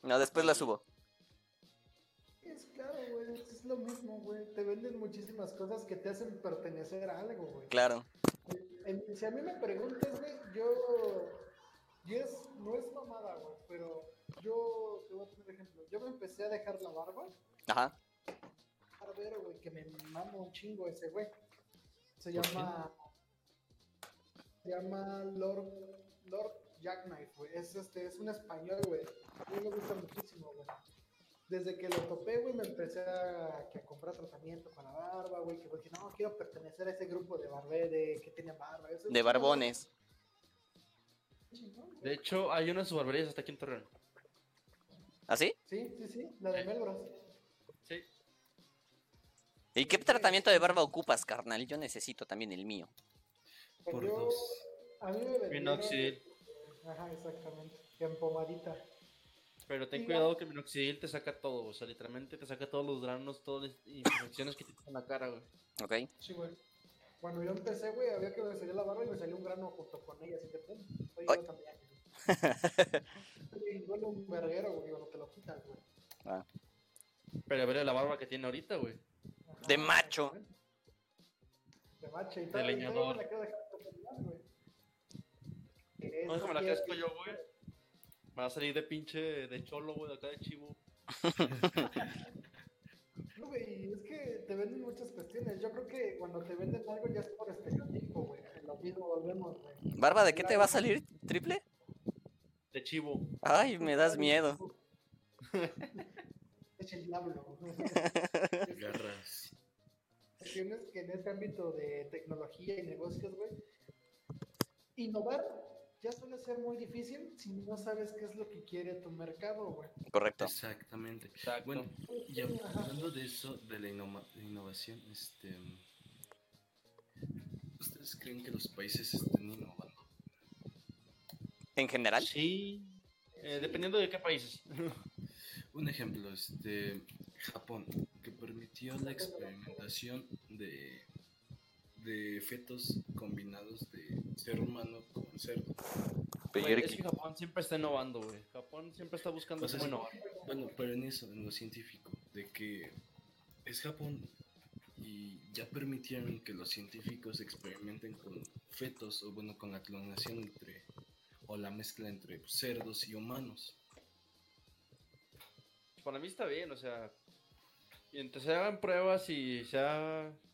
No, después la subo. Es claro, güey, es lo mismo, güey. Te venden muchísimas cosas que te hacen pertenecer a algo, güey. Claro. Si a mí me preguntas, güey, yo... Y es, no es mamada, güey, pero yo te voy a poner ejemplo. Yo me empecé a dejar la barba. Ajá barbero, güey, que me mama un chingo ese güey. Se llama. Se llama Lord, Lord Jackknife, güey. Es, este, es un español, güey. A mí me gusta muchísimo, güey. Desde que lo topé, güey, me empecé a, a comprar tratamiento para la barba, güey. Que dije, no, quiero pertenecer a ese grupo de barberes que tienen barba. de barbones. De hecho, hay una de sus barberías hasta aquí en Torreón. ¿Ah, sí? Sí, sí, sí, la de Melbros. Sí. ¿Y qué tratamiento de barba ocupas, carnal? Yo necesito también el mío. Por dos. A mí me Minoxidil. Ajá, exactamente. En pomadita. Pero ten cuidado que el minoxidil te saca todo, o sea, literalmente te saca todos los granos, todas las infecciones que tienes en la cara, güey. Ok. Sí, güey. Cuando yo empecé, güey, había que me salió la barba y me salió un grano junto con ella, así de pum. Soy yo también. duele un verguero, güey, cuando te lo quitas, güey. Ah. Pero a ver la barba que tiene ahorita, güey. De macho. De macho y De leñador. No, déjame la crezco yo, güey. Me va a salir de pinche de cholo, güey, de acá de chivo. No, güey, es que te venden muchas cuestiones. Yo creo que cuando te venden algo ya es por estereotipo, güey. Lo mismo volvemos, güey. ¿Barba de qué te va a salir? ¿Triple? De chivo. Ay, me das miedo. es el diablo. Garras. Cuestiones que en este ámbito de tecnología y negocios, güey, innovar ya suele ser muy difícil si no sabes qué es lo que quiere tu mercado, güey. Correcto. Exactamente. Exacto. Bueno, y hablando de eso, de la innovación, este, ¿ustedes creen que los países estén innovando? ¿En general? Sí, eh, dependiendo de qué países. Un ejemplo, este, Japón, que permitió la experimentación de, de fetos combinados de ser humano con cerdo. es que Japón siempre está innovando, güey. Japón siempre está buscando pues innovar. Bueno, pero en eso, en lo científico, de que es Japón y ya permitieron que los científicos experimenten con fetos o bueno, con la clonación entre o la mezcla entre cerdos y humanos para mí está bien, o sea, mientras se hagan pruebas y sea, pues,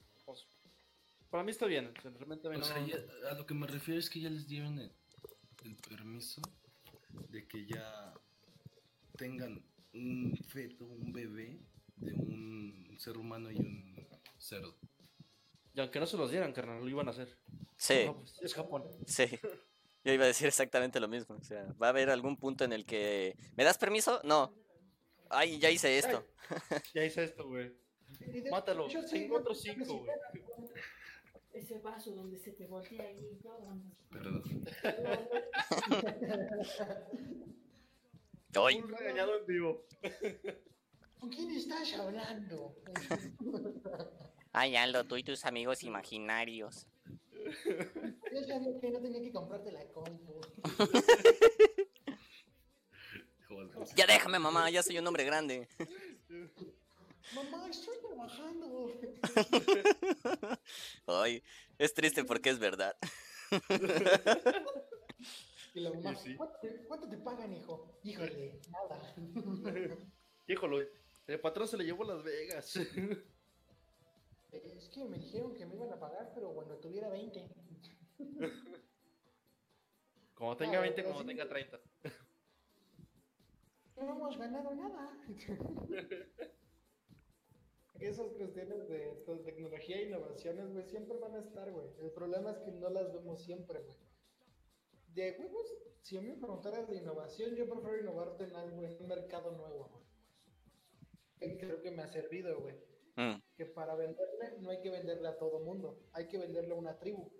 para mí está bien, realmente o sea, a lo que me refiero es que ya les dieron el, permiso de que ya tengan un feto, un bebé de un ser humano y un cerdo. Y aunque no se los dieran, carnal, lo iban a hacer. Sí. Pues, es Japón. Sí. Yo iba a decir exactamente lo mismo. O sea, va a haber algún punto en el que. ¿Me das permiso? No. Ay, ya hice esto. ya hice esto, güey. Mátalo. Tengo otros cinco, güey. Ese vaso donde se te voltea ahí todo. Perdón. Hoy. Un regañado en vivo. ¿Con quién estás hablando? Ay, Aldo, tú y tus amigos imaginarios. Yo sabía que no tenía que comprarte la compu. Joder. Ya déjame, mamá, ya soy un hombre grande. Mamá, estoy trabajando. Ay, es triste porque es verdad. Y la mamá, sí. ¿cuánto, te, cuánto te pagan, hijo? Híjole, nada. Híjole, el patrón se le llevó a Las Vegas. Es que me dijeron que me iban a pagar, pero cuando tuviera 20. Como tenga Ah, 20, pero como sí. tenga 30. No hemos ganado nada. Esas cuestiones de pues, tecnología e innovaciones, güey, siempre van a estar, güey. El problema es que no las vemos siempre, güey. De huevos, si a mí me preguntaras de innovación, yo prefiero innovarte en algo, en un mercado nuevo, güey. Creo que me ha servido, güey. Mm, Que para venderle, no hay que venderle a todo mundo, hay que venderle a una tribu,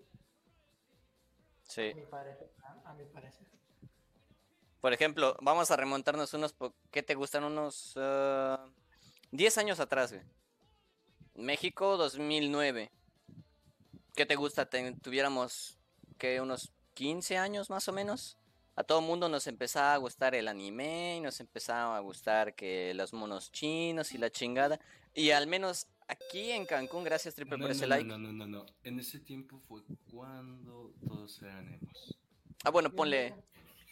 sí. a mi parecer. A, a mi parecer. Por ejemplo, vamos a remontarnos unos, ¿qué te gustan? Unos ah, 10 años atrás, güey. México 2009. ¿Qué te gusta? Ten- tuviéramos, que Unos 15 años más o menos. A todo mundo nos empezaba a gustar el anime y nos empezaba a gustar que los monos chinos y la chingada. Y al menos aquí en Cancún, gracias Triple No, por no, ese no, like. no, no, no, no. En ese tiempo fue cuando todos eran emos. Ah, bueno, ponle.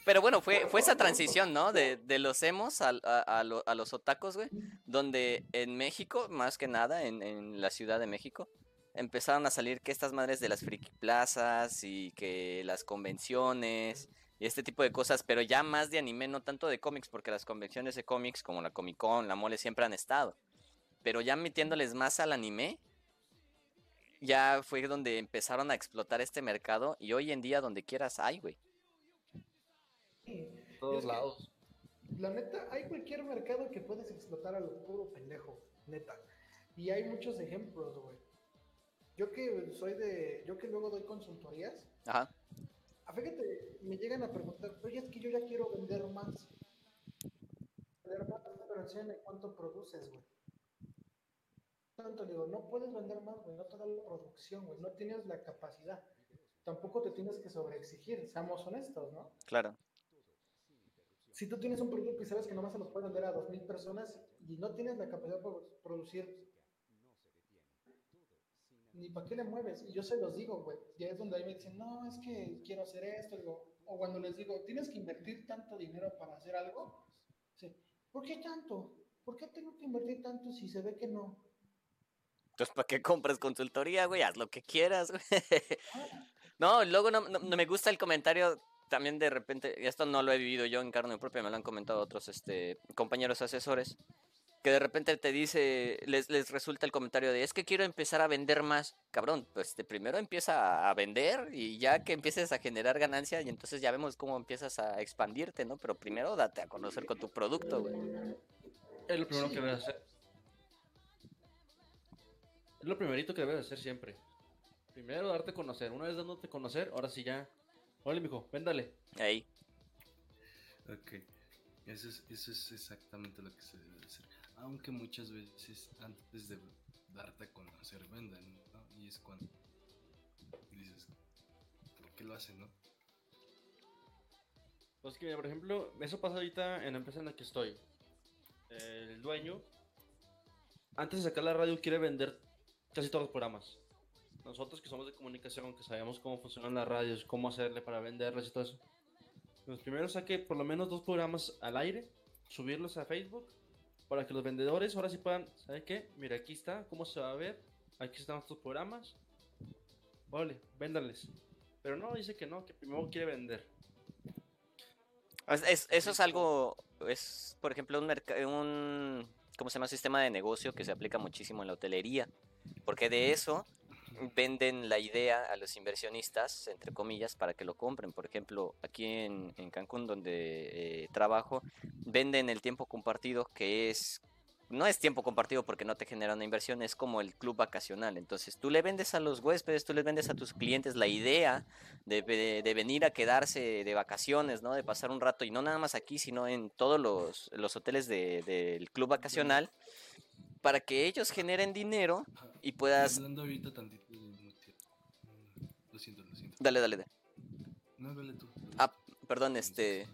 Pero bueno, fue, fue esa transición, ¿no? De, de los emos a, a los otacos, güey. Donde en México, más que nada, en, en la Ciudad de México, empezaron a salir que estas madres de las friki plazas y que las convenciones y este tipo de cosas, pero ya más de anime, no tanto de cómics, porque las convenciones de cómics como la Comic Con, la Mole siempre han estado. Pero ya metiéndoles más al anime, ya fue donde empezaron a explotar este mercado y hoy en día donde quieras hay, güey. Todos Es que- lados. La neta, hay cualquier mercado que puedes explotar a lo puro pendejo, neta. Y hay muchos ejemplos, güey. Yo que soy de, yo que luego doy consultorías, Ajá. ah, fíjate, me llegan a preguntar, oye, es que yo ya quiero vender más. Vender más, pero enséñame cuánto produces, güey. Tanto le digo, no puedes vender más, güey, no te da la producción, güey, no tienes la capacidad. Tampoco te tienes que sobreexigir, seamos honestos, ¿no? Claro. Si tú tienes un producto y sabes que nomás se los puedes vender a 2.000 personas y no tienes la capacidad para producir, ni para qué le mueves. Y yo se los digo, güey. Ya es donde ahí me dicen, no, es que quiero hacer esto. Digo, o cuando les digo, tienes que invertir tanto dinero para hacer algo. Sí. ¿Por qué tanto? ¿Por qué tengo que invertir tanto si se ve que no? Entonces, ¿para qué compras consultoría, güey? Haz lo que quieras, güey. No, luego no, no- no me gusta el comentario también de repente, y esto no lo he vivido yo en carne propia, me lo han comentado otros este, compañeros asesores, que de repente te dice, les, les resulta el comentario de, es que quiero empezar a vender más. Cabrón, pues de primero empieza a vender y ya que empieces a generar ganancia y entonces ya vemos cómo empiezas a expandirte, ¿no? Pero primero date a conocer con tu producto, güey. Es lo primero Sí. que debes hacer. Es lo primerito que debes hacer siempre. Primero darte a conocer. Una vez dándote a conocer, ahora sí ya. Órale, mijo, véndale. Ahí. Ok. Eso es, eso es exactamente lo que se debe hacer. Aunque muchas veces antes de darte a conocer vendan, ¿no? Y es cuando dices, ¿por qué lo hacen, no? Pues que, por ejemplo, eso pasa ahorita en la empresa en la que estoy. El dueño, antes de sacar la radio, quiere vender casi todos los programas. Nosotros que somos de comunicación, que sabemos cómo funcionan las radios, cómo hacerle para venderlas y todo eso. Pues primero saque por lo menos dos programas al aire, subirlos a Facebook, para que los vendedores ahora sí puedan, ¿sabe qué? Mira, aquí está, cómo se va a ver, aquí están estos programas. Vale, véndales. Pero no, dice que no, que primero quiere vender. Es- es- eso es algo, es por ejemplo un, un, ¿cómo se llama? Sistema de negocio que se aplica muchísimo en la hotelería, porque de eso venden la idea a los inversionistas, entre comillas, para que lo compren. Por ejemplo, aquí en, Cancún, donde eh, trabajo, venden el tiempo compartido, que es no es tiempo compartido porque no te genera una inversión, es como el club vacacional. Entonces tú le vendes a los huéspedes, tú les vendes a tus clientes la idea de, de- de venir a quedarse de vacaciones, ¿no? De pasar un rato, y no nada más aquí, sino en todos los, los hoteles de- del club vacacional, para que ellos generen dinero y puedas... Ahorita tantito Dale, dale, dale. No, dale tú. Ah, perdón, este...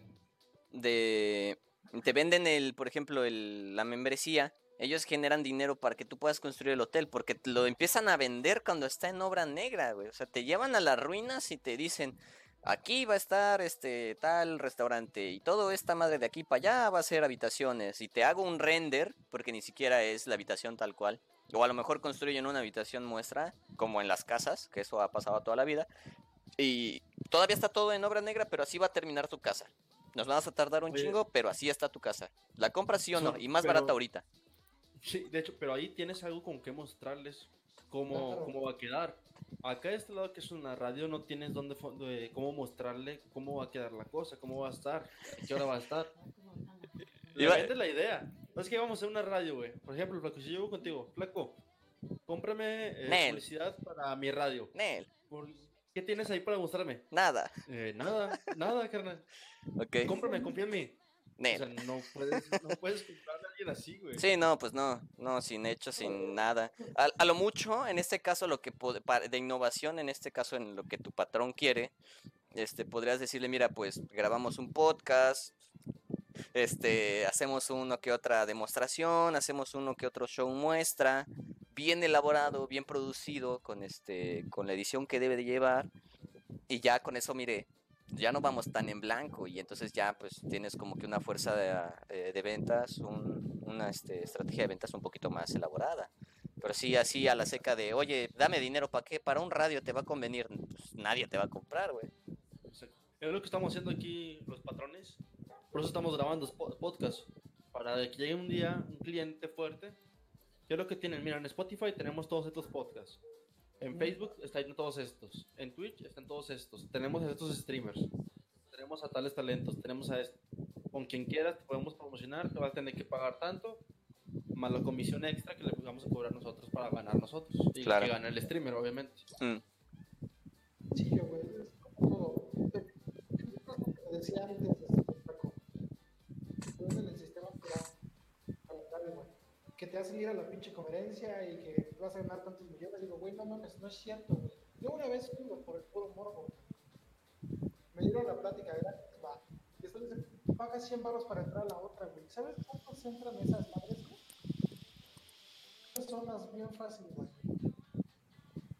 de te venden el, por ejemplo, el, la membresía, ellos generan dinero para que tú puedas construir el hotel, porque lo empiezan a vender cuando está en obra negra, güey. O sea, te llevan a las ruinas y te dicen, aquí va a estar este tal restaurante y todo esta madre de aquí para allá va a ser habitaciones y te hago un render, porque ni siquiera es la habitación tal cual. O a lo mejor construyen una habitación muestra, como en las casas, que eso ha pasado toda la vida. Y todavía está todo en obra negra, pero así va a terminar tu casa. Nos vamos a tardar un Oye. chingo, pero así está tu casa. ¿La compras sí o no? Y más pero- barata ahorita. Sí, de hecho, pero ahí tienes algo con que mostrarles cómo, Claro. cómo va a quedar. Acá de este lado que es una radio no tienes dónde cómo mostrarle cómo va a quedar la cosa, cómo va a estar, a qué hora va a estar. Le Iba- vendes la idea. No es que vamos a hacer una radio, güey. Por ejemplo, Flaco, si yo llego contigo, Flaco, cómprame eh, publicidad para mi radio. Nel, Por- ¿Qué tienes ahí para mostrarme? nada. Eh, nada, nada, carnal. Ok. Cómprame, confía en mí. O sea, no puedes, no puedes comprarle a alguien así, güey. Sí, no, pues no, no, sin hecho, sin nada. A, a lo mucho, en este caso, lo que de innovación, en este caso, en lo que tu patrón quiere, este, podrías decirle, mira, pues grabamos un podcast, este, hacemos uno que otra demostración, hacemos uno que otro show muestra, bien elaborado, bien producido, con este, con la edición que debe de llevar, y ya con eso, mire, ya no vamos tan en blanco y entonces ya pues tienes como que una fuerza de, eh, de ventas, un- una este, estrategia de ventas un poquito más elaborada. Pero sí, así a la seca de, oye, dame dinero, ¿para qué? Para un radio te va a convenir. Pues nadie te va a comprar, güey. Es lo que estamos haciendo aquí los patrones. Por eso estamos grabando spo- podcast. Para que llegue un día un cliente fuerte. ¿Qué es lo que tienen? Mira, en Spotify tenemos todos estos podcasts. En Facebook están todos estos. En Twitch están todos estos. Tenemos a estos streamers. Tenemos a tales talentos. Tenemos a esto. Con quien quieras te podemos promocionar. Te vas a tener que pagar tanto. Más la comisión extra que le vamos a cobrar nosotros para ganar nosotros. Y Claro. que gane el streamer, obviamente. Mm, Sí, güey. Es como. Decía antes, te hacen ir a la pinche conferencia y que vas a ganar tantos millones. Digo, güey, no mames, no es cierto. Yo una vez fui por el puro morbo. Me dieron la plática gratis, va. Y después dicen, paga 100 baros para entrar a la otra, güey. ¿Sabes cuántos entran esas madres, güey? Personas bien fácil, güey.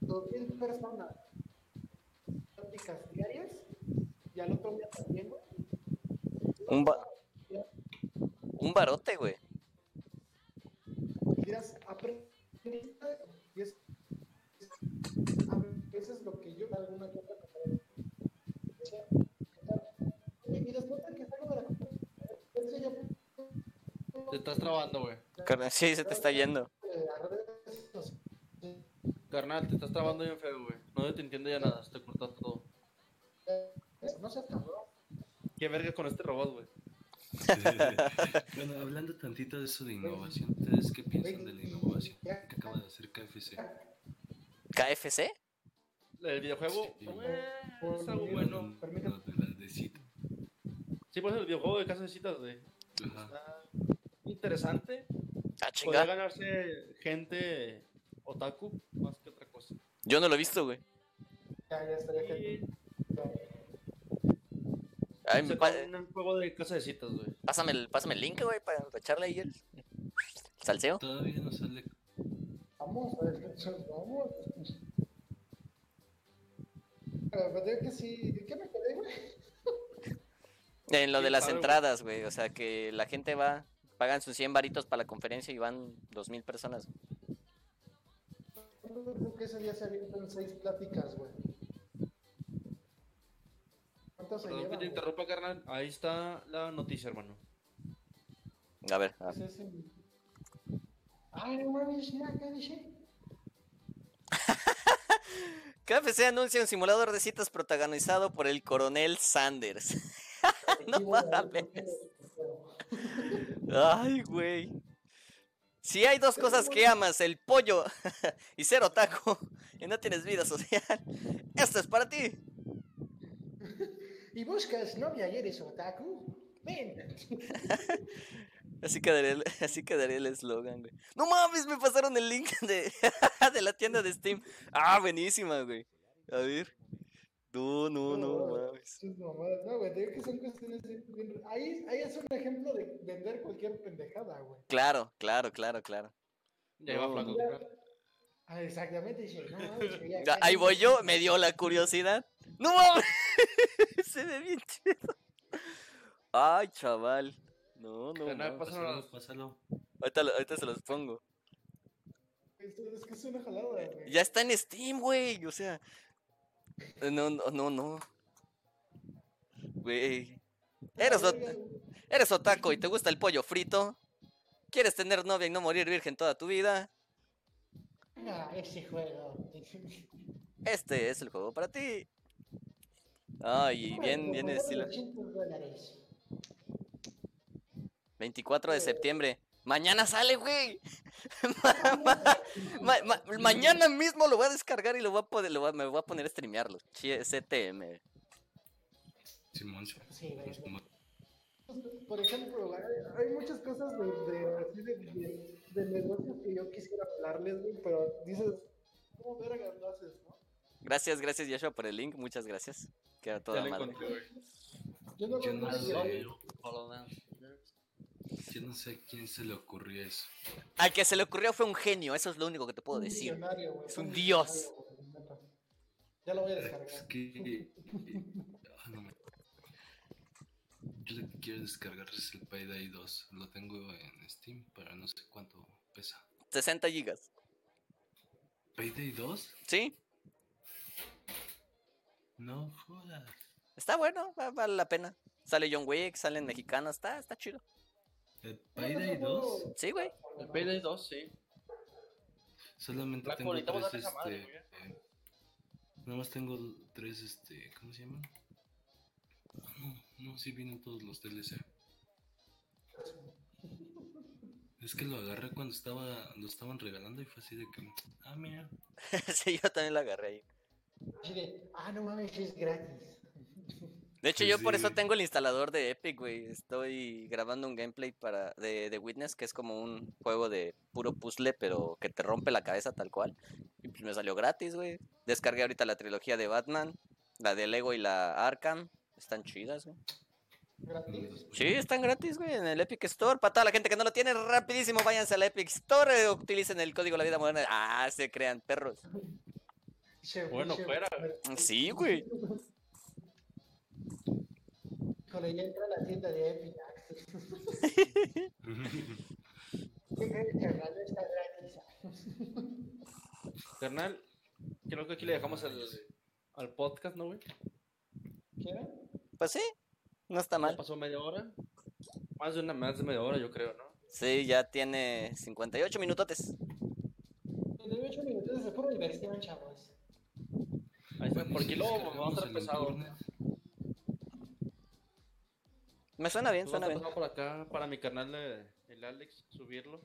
2000 personas pláticas diarias y al otro día también, güey. Un, ba- un barote, güey. Y dirás, aprendiste y es, es a veces lo que yo alguna conferencia, y después de que salgo de la conferencia ya Te estás trabando, güey. Carnal, Sí, se te está yendo. Carnal, te estás trabando bien feo, güey. No te entiendo ya nada, se te cortó todo. no seas cabrón. Qué verga con este robot, güey. Bueno, hablando tantito de eso de innovación, ¿ustedes qué piensan de la innovación que acaba de hacer KFC? ¿KFC? El videojuego Sí. eh, es algo bueno. No, no, de la de cita. Sí, por eso el videojuego de casa de citas. Ajá. Está interesante. Ah, Podría ganarse gente otaku más que otra cosa. Yo no lo he visto, güey. Ya, ya estaría gente. Ay, pa- un juego de casa de citas, güey. pásame, el, pásame el link, güey, para echarle ahí el, el salseo. Todavía no sale. Vamos, a ver, vamos. Pero digo que sí, ¿qué me quedé, güey? En lo de las entradas, güey. O sea, que la gente va, pagan sus 100 varitos para la conferencia y van 2000 personas. Creo que ese día se avientan seis pláticas, güey. ¿Cuántas se Perdón que llevan? te güey? interrumpa, carnal. Ahí está la noticia, hermano. A ver, a- ¿qué dice? KFC anuncia un simulador de citas protagonizado por el coronel Sanders. no ver, mames. Ay, güey. Si hay dos cosas que amas, el pollo y ser otaku, y no tienes vida social, esto es para ti. ¿Y buscas novia y eres otaku? Ven. Así quedaría el, así quedaría el eslogan, güey. No mames, me pasaron el link de, de la tienda de Steam. Ah, buenísima, güey. A ver. No, no, no, mames. Sus mamadas. No, güey, te digo que son cuestiones bien- Ahí, ahí es un ejemplo de vender cualquier pendejada, güey. Claro, claro, claro, claro. Ya iba No, flaco. Ah, exactamente, dice, no mames, ya- Ya, Ahí voy yo, me dio la curiosidad. ¡No mames! Se ve bien chido. Ay, chaval. No, no, no. pasa- Pásalo, pásalo. Ahorita, lo- ahorita se los pongo. Esto Es que es una jalada, güey. Ya está en Steam, güey. O sea. No, no, no, no. Güey. Eres, ot- eres otaco y te gusta el pollo frito. ¿Quieres tener novia y no morir virgen toda tu vida? Ah, ese juego. Este es el juego para ti. Ay, y bien, bien estilo. 200 dólares. 24 de septiembre. Mañana sale, güey. Ma- ma- ma- ma- mañana mismo lo voy a descargar y lo voy a poder, lo voy a- me voy a poner a streamearlo. CTM. Simón, Sí, Por ejemplo, hay, muchas cosas de, de, así de, de- de negocios que yo quisiera hablarles, güey, pero dices, ¿cómo verga lo haces, no? Gracias, gracias Yashua por el link. Muchas gracias. Queda toda madre. Yo no, Yo no sé, yo no sé a quién se le ocurrió eso. Al que se le ocurrió fue un genio, eso es lo único que te puedo decir. Es un dios. Ya lo voy a Es descargar. que. ah, no me- Yo lo que quiero descargar es el Payday 2. Lo tengo en Steam para no sé cuánto pesa. 60 gigas. ¿Payday 2? ¿Sí? No jodas. Está bueno, va- vale la pena. Sale John Wick, salen mexicanos, está, está chido. ¿El Payday 2? Sí, güey. El Payday 2, sí. Solamente tengo tres, madre, este... eh, nada más tengo tres, este... ¿Cómo se llaman? Ah, no, no, sí vienen todos los DLC. Es que lo agarré cuando estaba, lo estaban regalando y fue así de que... Ah, mira. sí, yo también la agarré ahí. Así de, ah, no mames, es gratis. De hecho, Sí, yo por sí, eso tengo el instalador de Epic, güey. Estoy grabando un gameplay para de, de Witness, que es como un juego de puro puzzle, pero que te rompe la cabeza tal cual. Y pues me salió gratis, güey. Descargué ahorita la trilogía de Batman, la de Lego y la Arkham. Están chidas, güey. Gratis. Sí, están gratis, güey, en el Epic Store. Para toda la gente que no lo tiene, rapidísimo, váyanse al Epic Store, utilicen el código La Vida Moderna. Ah, se crean perros. Che, Bueno, che, fuera. Sí, güey. Híjole, ya entra a la tienda de Epic Access. ¿Qué crees, carnal? No está gratis. Carnal, creo que aquí le dejamos al, al podcast, ¿no, güey? ¿Quieren? Pues sí, no está mal. pasó media hora. Más de una, más de media hora, yo creo, ¿no? Sí, ya tiene 58 minutotes. 38 minutos de pura diversión, chavos. Ahí si luego descargamos vamos a Me suena bien, suena bien. por acá para mi canal de el Alex, subirlo.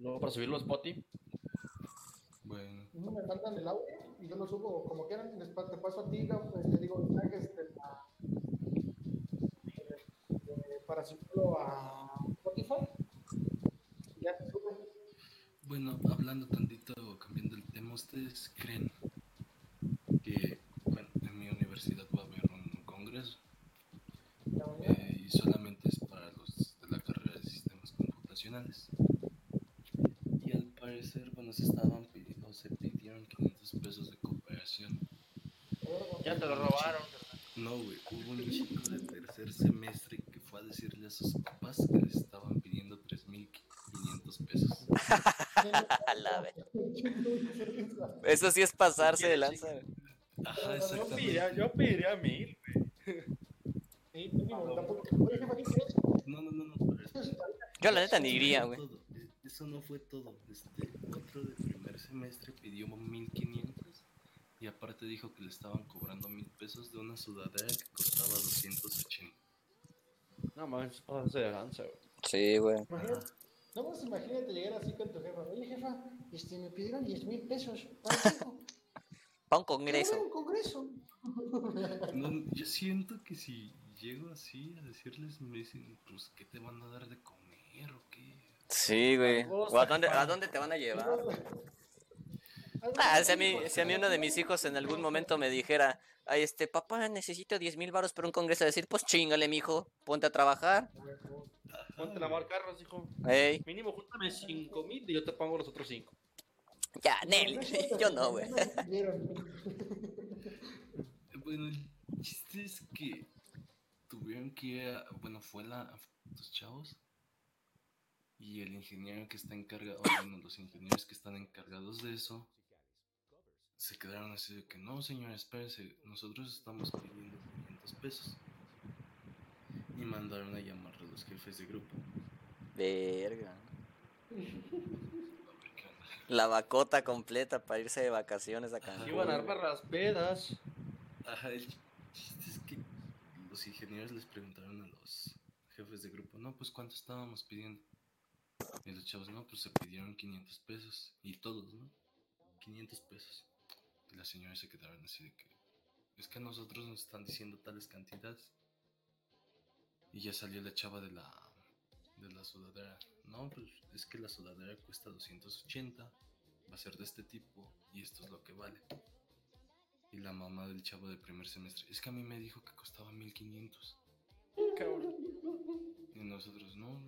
Luego para subirlo a Spotify. Bueno, No me mandan el audio y yo lo subo como quieran. Después te paso a ti, pues, te digo mensajes de la- de- para subirlo a Spotify. Y Ya se sube. Bueno, hablando tantito, cambiando el tema, ¿ustedes creen que, bueno, en mi universidad va a haber un congreso eh, y solamente es para los de la carrera de sistemas computacionales? Y al parecer, bueno, se estaban pidiendo, se pidieron 500 pesos de cooperación. Ya te lo robaron. No, güey, hubo un chico de tercer semestre que fue a decirle a sus papás que le estaban pidiendo 3.500 pesos. A la vez. Eso sí es pasarse de lanza. Ajá, Yo pediría, yo pediría mil, güey. Sí. No, no, no, no. Yo la neta ni Eso no iría, fue güey. todo, Eso no fue todo. Este, otro de primer semestre pidió 1500 y aparte dijo que le estaban cobrando mil pesos de una sudadera que costaba 280. No mames, pasarse de lanza, güey. Sí, güey. No más imagínate llegar así con tu jefa. Oye, jefa, este, me pidieron 10 mil pesos. ¿Para un congreso. un congreso. No, yo siento que si llego así a decirles, me dicen, pues, ¿qué te van a dar de comer o qué? Sí, güey. Vos, ¿O a dónde, jefa. a dónde te van a llevar? Ah, así, si a mí, hijo. si a mí uno de mis hijos en algún momento me dijera, ay, este, papá, necesito 10 mil baros para un congreso, decir, pues chingale, mijo, ponte a trabajar. Ponte a lavar carros, hijo. Ey, Mínimo, júntame 5 mil y yo te pongo los otros 5. ya, Nel, yo no, güey. Bueno, el chiste es que tuvieron que ir a, bueno, fue la, los chavos y el ingeniero que está encargado, bueno, los ingenieros que están encargados de eso, se quedaron así de que, no, señor, espérese, nosotros estamos pidiendo 500 pesos. Y mandaron a llamar los jefes de grupo. Verga. La vacota completa para irse de vacaciones a Cancún. Iban a armar las pedas. Ajá, el chiste es que los ingenieros les preguntaron a los jefes de grupo, no, pues cuánto estábamos pidiendo. Y los chavos, no, pues se pidieron 500 pesos. Y todos, ¿no? 500 pesos. Y las señoras se quedaron así de que, es que a nosotros nos están diciendo tales cantidades. Y ya salió la chava de la, de la sudadera. No, pues es que la sudadera cuesta 280. Va a ser de este tipo. Y esto es lo que vale. Y la mamá del chavo de primer semestre, es que a mí me dijo que costaba 1500. Cabrón. Y nosotros, no,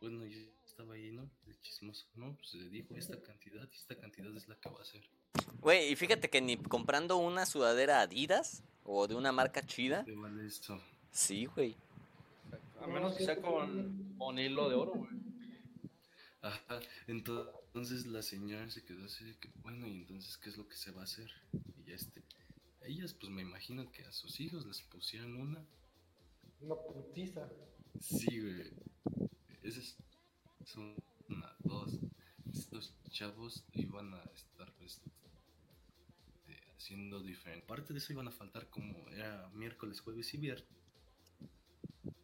bueno, yo estaba ahí, ¿no? De chismoso, no, pues le dijo esta cantidad y esta cantidad es la que va a ser. Güey, y fíjate que ni comprando una sudadera Adidas o de una marca chida, ¿Qué vale esto? sí, güey. A menos que sea con, con hilo de oro, güey. Ajá, ento- entonces la señora se quedó así de que, bueno, y entonces, ¿qué es lo que se va a hacer? Y ya este, ellas, pues me imagino que a sus hijos les pusieron una. Una putiza. Sí, güey. Esa es, es una, dos. Estos chavos iban a estar pues, eh, haciendo diferente. Aparte de eso iban a faltar como era miércoles, jueves y viernes.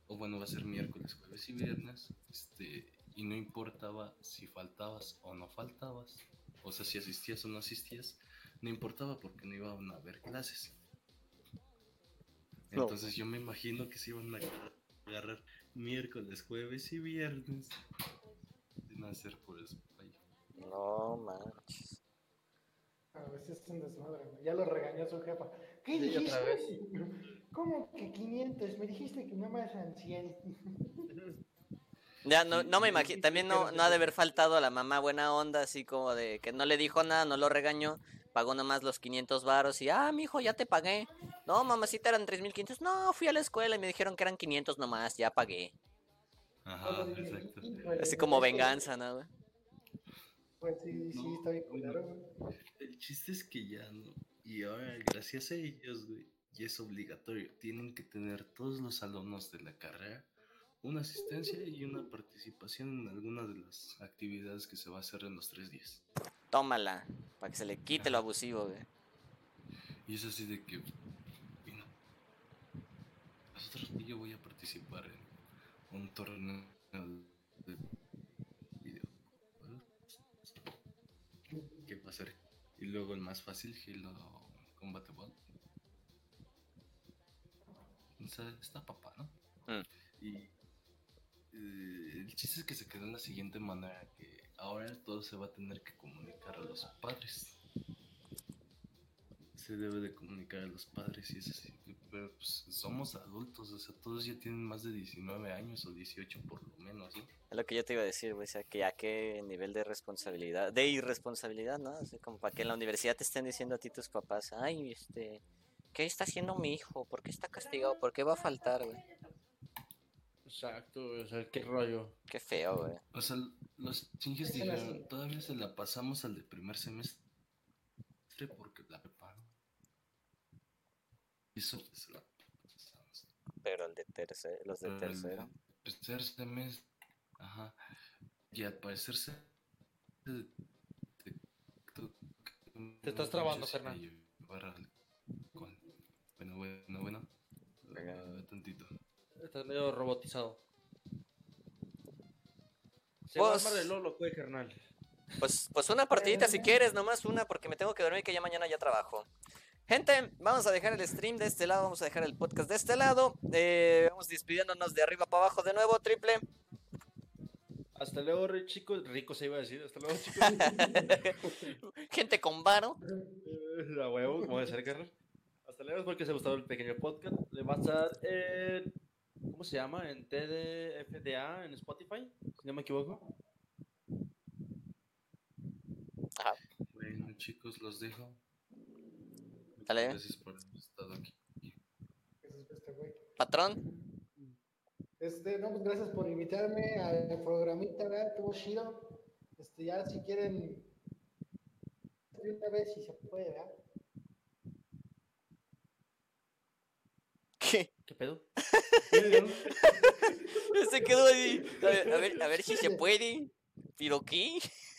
O bueno, va a ser miércoles, jueves y viernes. Este, y no importaba si faltabas o no faltabas. O sea, si asistías o no asistías. No importaba porque no iban a haber clases. No. Entonces yo me imagino que se iban a agarrar miércoles, jueves y viernes. De no hacer por eso. Ay, No manches. A veces es un desmadre. Ya lo regañó su jefa. ¿Qué Sí, dijiste? otra vez. ¿Cómo que 500? Me dijiste que nada más eran 100. Ya, no, no me imagino, también no, no ha de haber faltado a la mamá buena onda, así como de que no le dijo nada, no lo regañó, pagó nomás los 500 varos y, ah, mijo, ya te pagué. No, mamacita, eran 3500. No, fui a la escuela y me dijeron que eran 500 nomás, ya pagué. Ajá, exacto. Así como venganza, ¿no? güey? Pues sí, sí, No, está bien güey. El chiste es que ya no. Y ahora, gracias a ellos, güey, ya es obligatorio. Tienen que tener todos los alumnos de la carrera una asistencia y una participación en alguna de las actividades que se va a hacer en los tres días. Tómala, para que se le quite lo abusivo, güey. Y es así de que, bueno, nosotros yo voy a participar en un torneo de videojuegos. ¿Qué va a ser? Y luego el más fácil, Halo Combat Evolved. Está papá, ¿no? Mm. Y eh, el chiste es que se quedó en la siguiente manera, que ahora todo se va a tener que comunicar a los padres se debe de comunicar a los padres y es así. Pero pues somos adultos, o sea, todos ya tienen más de 19 años o 18 por lo menos, ¿no? Es lo que yo te iba a decir, güey, o sea, que a qué nivel de responsabilidad, de irresponsabilidad, ¿no? Como para que en la universidad te estén diciendo a ti tus papás, ay, este, ¿qué está haciendo mi hijo? ¿Por qué está castigado? ¿Por qué va a faltar, güey? Exacto, güey, o sea, qué rollo. Qué feo, güey. O sea, los chinges dijeron, todavía se la pasamos al de primer semestre porque la preparo. Y eso se la pasamos. Pero el de tercero, los de tercero. de tercer semestre, ajá. Y al parecer se... Te, estás trabando, Fernán. Estás medio robotizado. Se va a Pues- el Lolo, pues, carnal. Pues, pues una partidita si quieres, nomás una, porque me tengo que dormir que ya mañana ya trabajo. Gente, vamos a dejar el stream de este lado, vamos a dejar el podcast de este lado. eh, vamos despidiéndonos de arriba para abajo de nuevo, triple. Hasta luego, chicos. Rico se iba a decir. Hasta luego, chicos. Gente con varo. Eh, a huevo, como debe ser, carnal. Hasta luego, espero que os haya gustado el pequeño podcast. Le va a estar en. ¿Cómo se llama? En TDFDA, en Spotify, si no me equivoco. Bueno, chicos, los dejo. Muchas Dale. Gracias por haber estado aquí. Este. Patrón. Este, no, pues gracias por invitarme al programita, ¿verdad? Estuvo chido. Este, ya si quieren, una vez si se puede, ¿verdad? ¿Qué? ¿Qué pedo? Se quedó ahí. A ver, a ver, a ver si se puede. ¿Pero qué?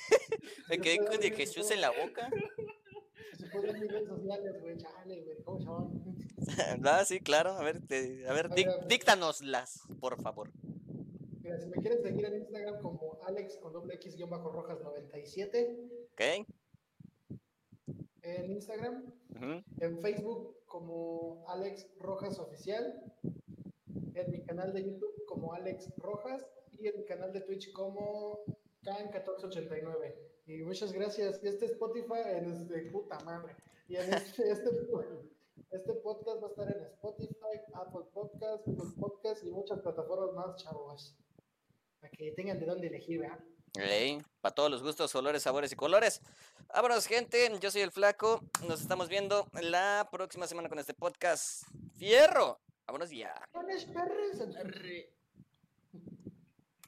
Me quedé con de Jesús en la boca. Se puede en mis redes sociales, güey, chale, güey, ¿cómo llaman? Ah, sí, claro. A ver, te- a ver, dic- díctanoslas, por favor. Mira, si me quieren seguir en Instagram como Alex con doble X rojas 97 ¿Ok? En Instagram, en Facebook como Alex Rojas Oficial, en mi canal de YouTube como Alex Rojas y en mi canal de Twitch como Can1489. Y muchas gracias. Este Spotify, en este, puta madre. Y en este, este, este podcast va a estar en Spotify, Apple Podcast, Google Podcast y muchas plataformas más, chavos. Para que tengan de dónde elegir, ¿verdad? Para todos los gustos, olores, sabores y colores. Vámonos, gente. Yo soy el Flaco. Nos estamos viendo la próxima semana con este podcast. ¡Fierro! Vámonos ya.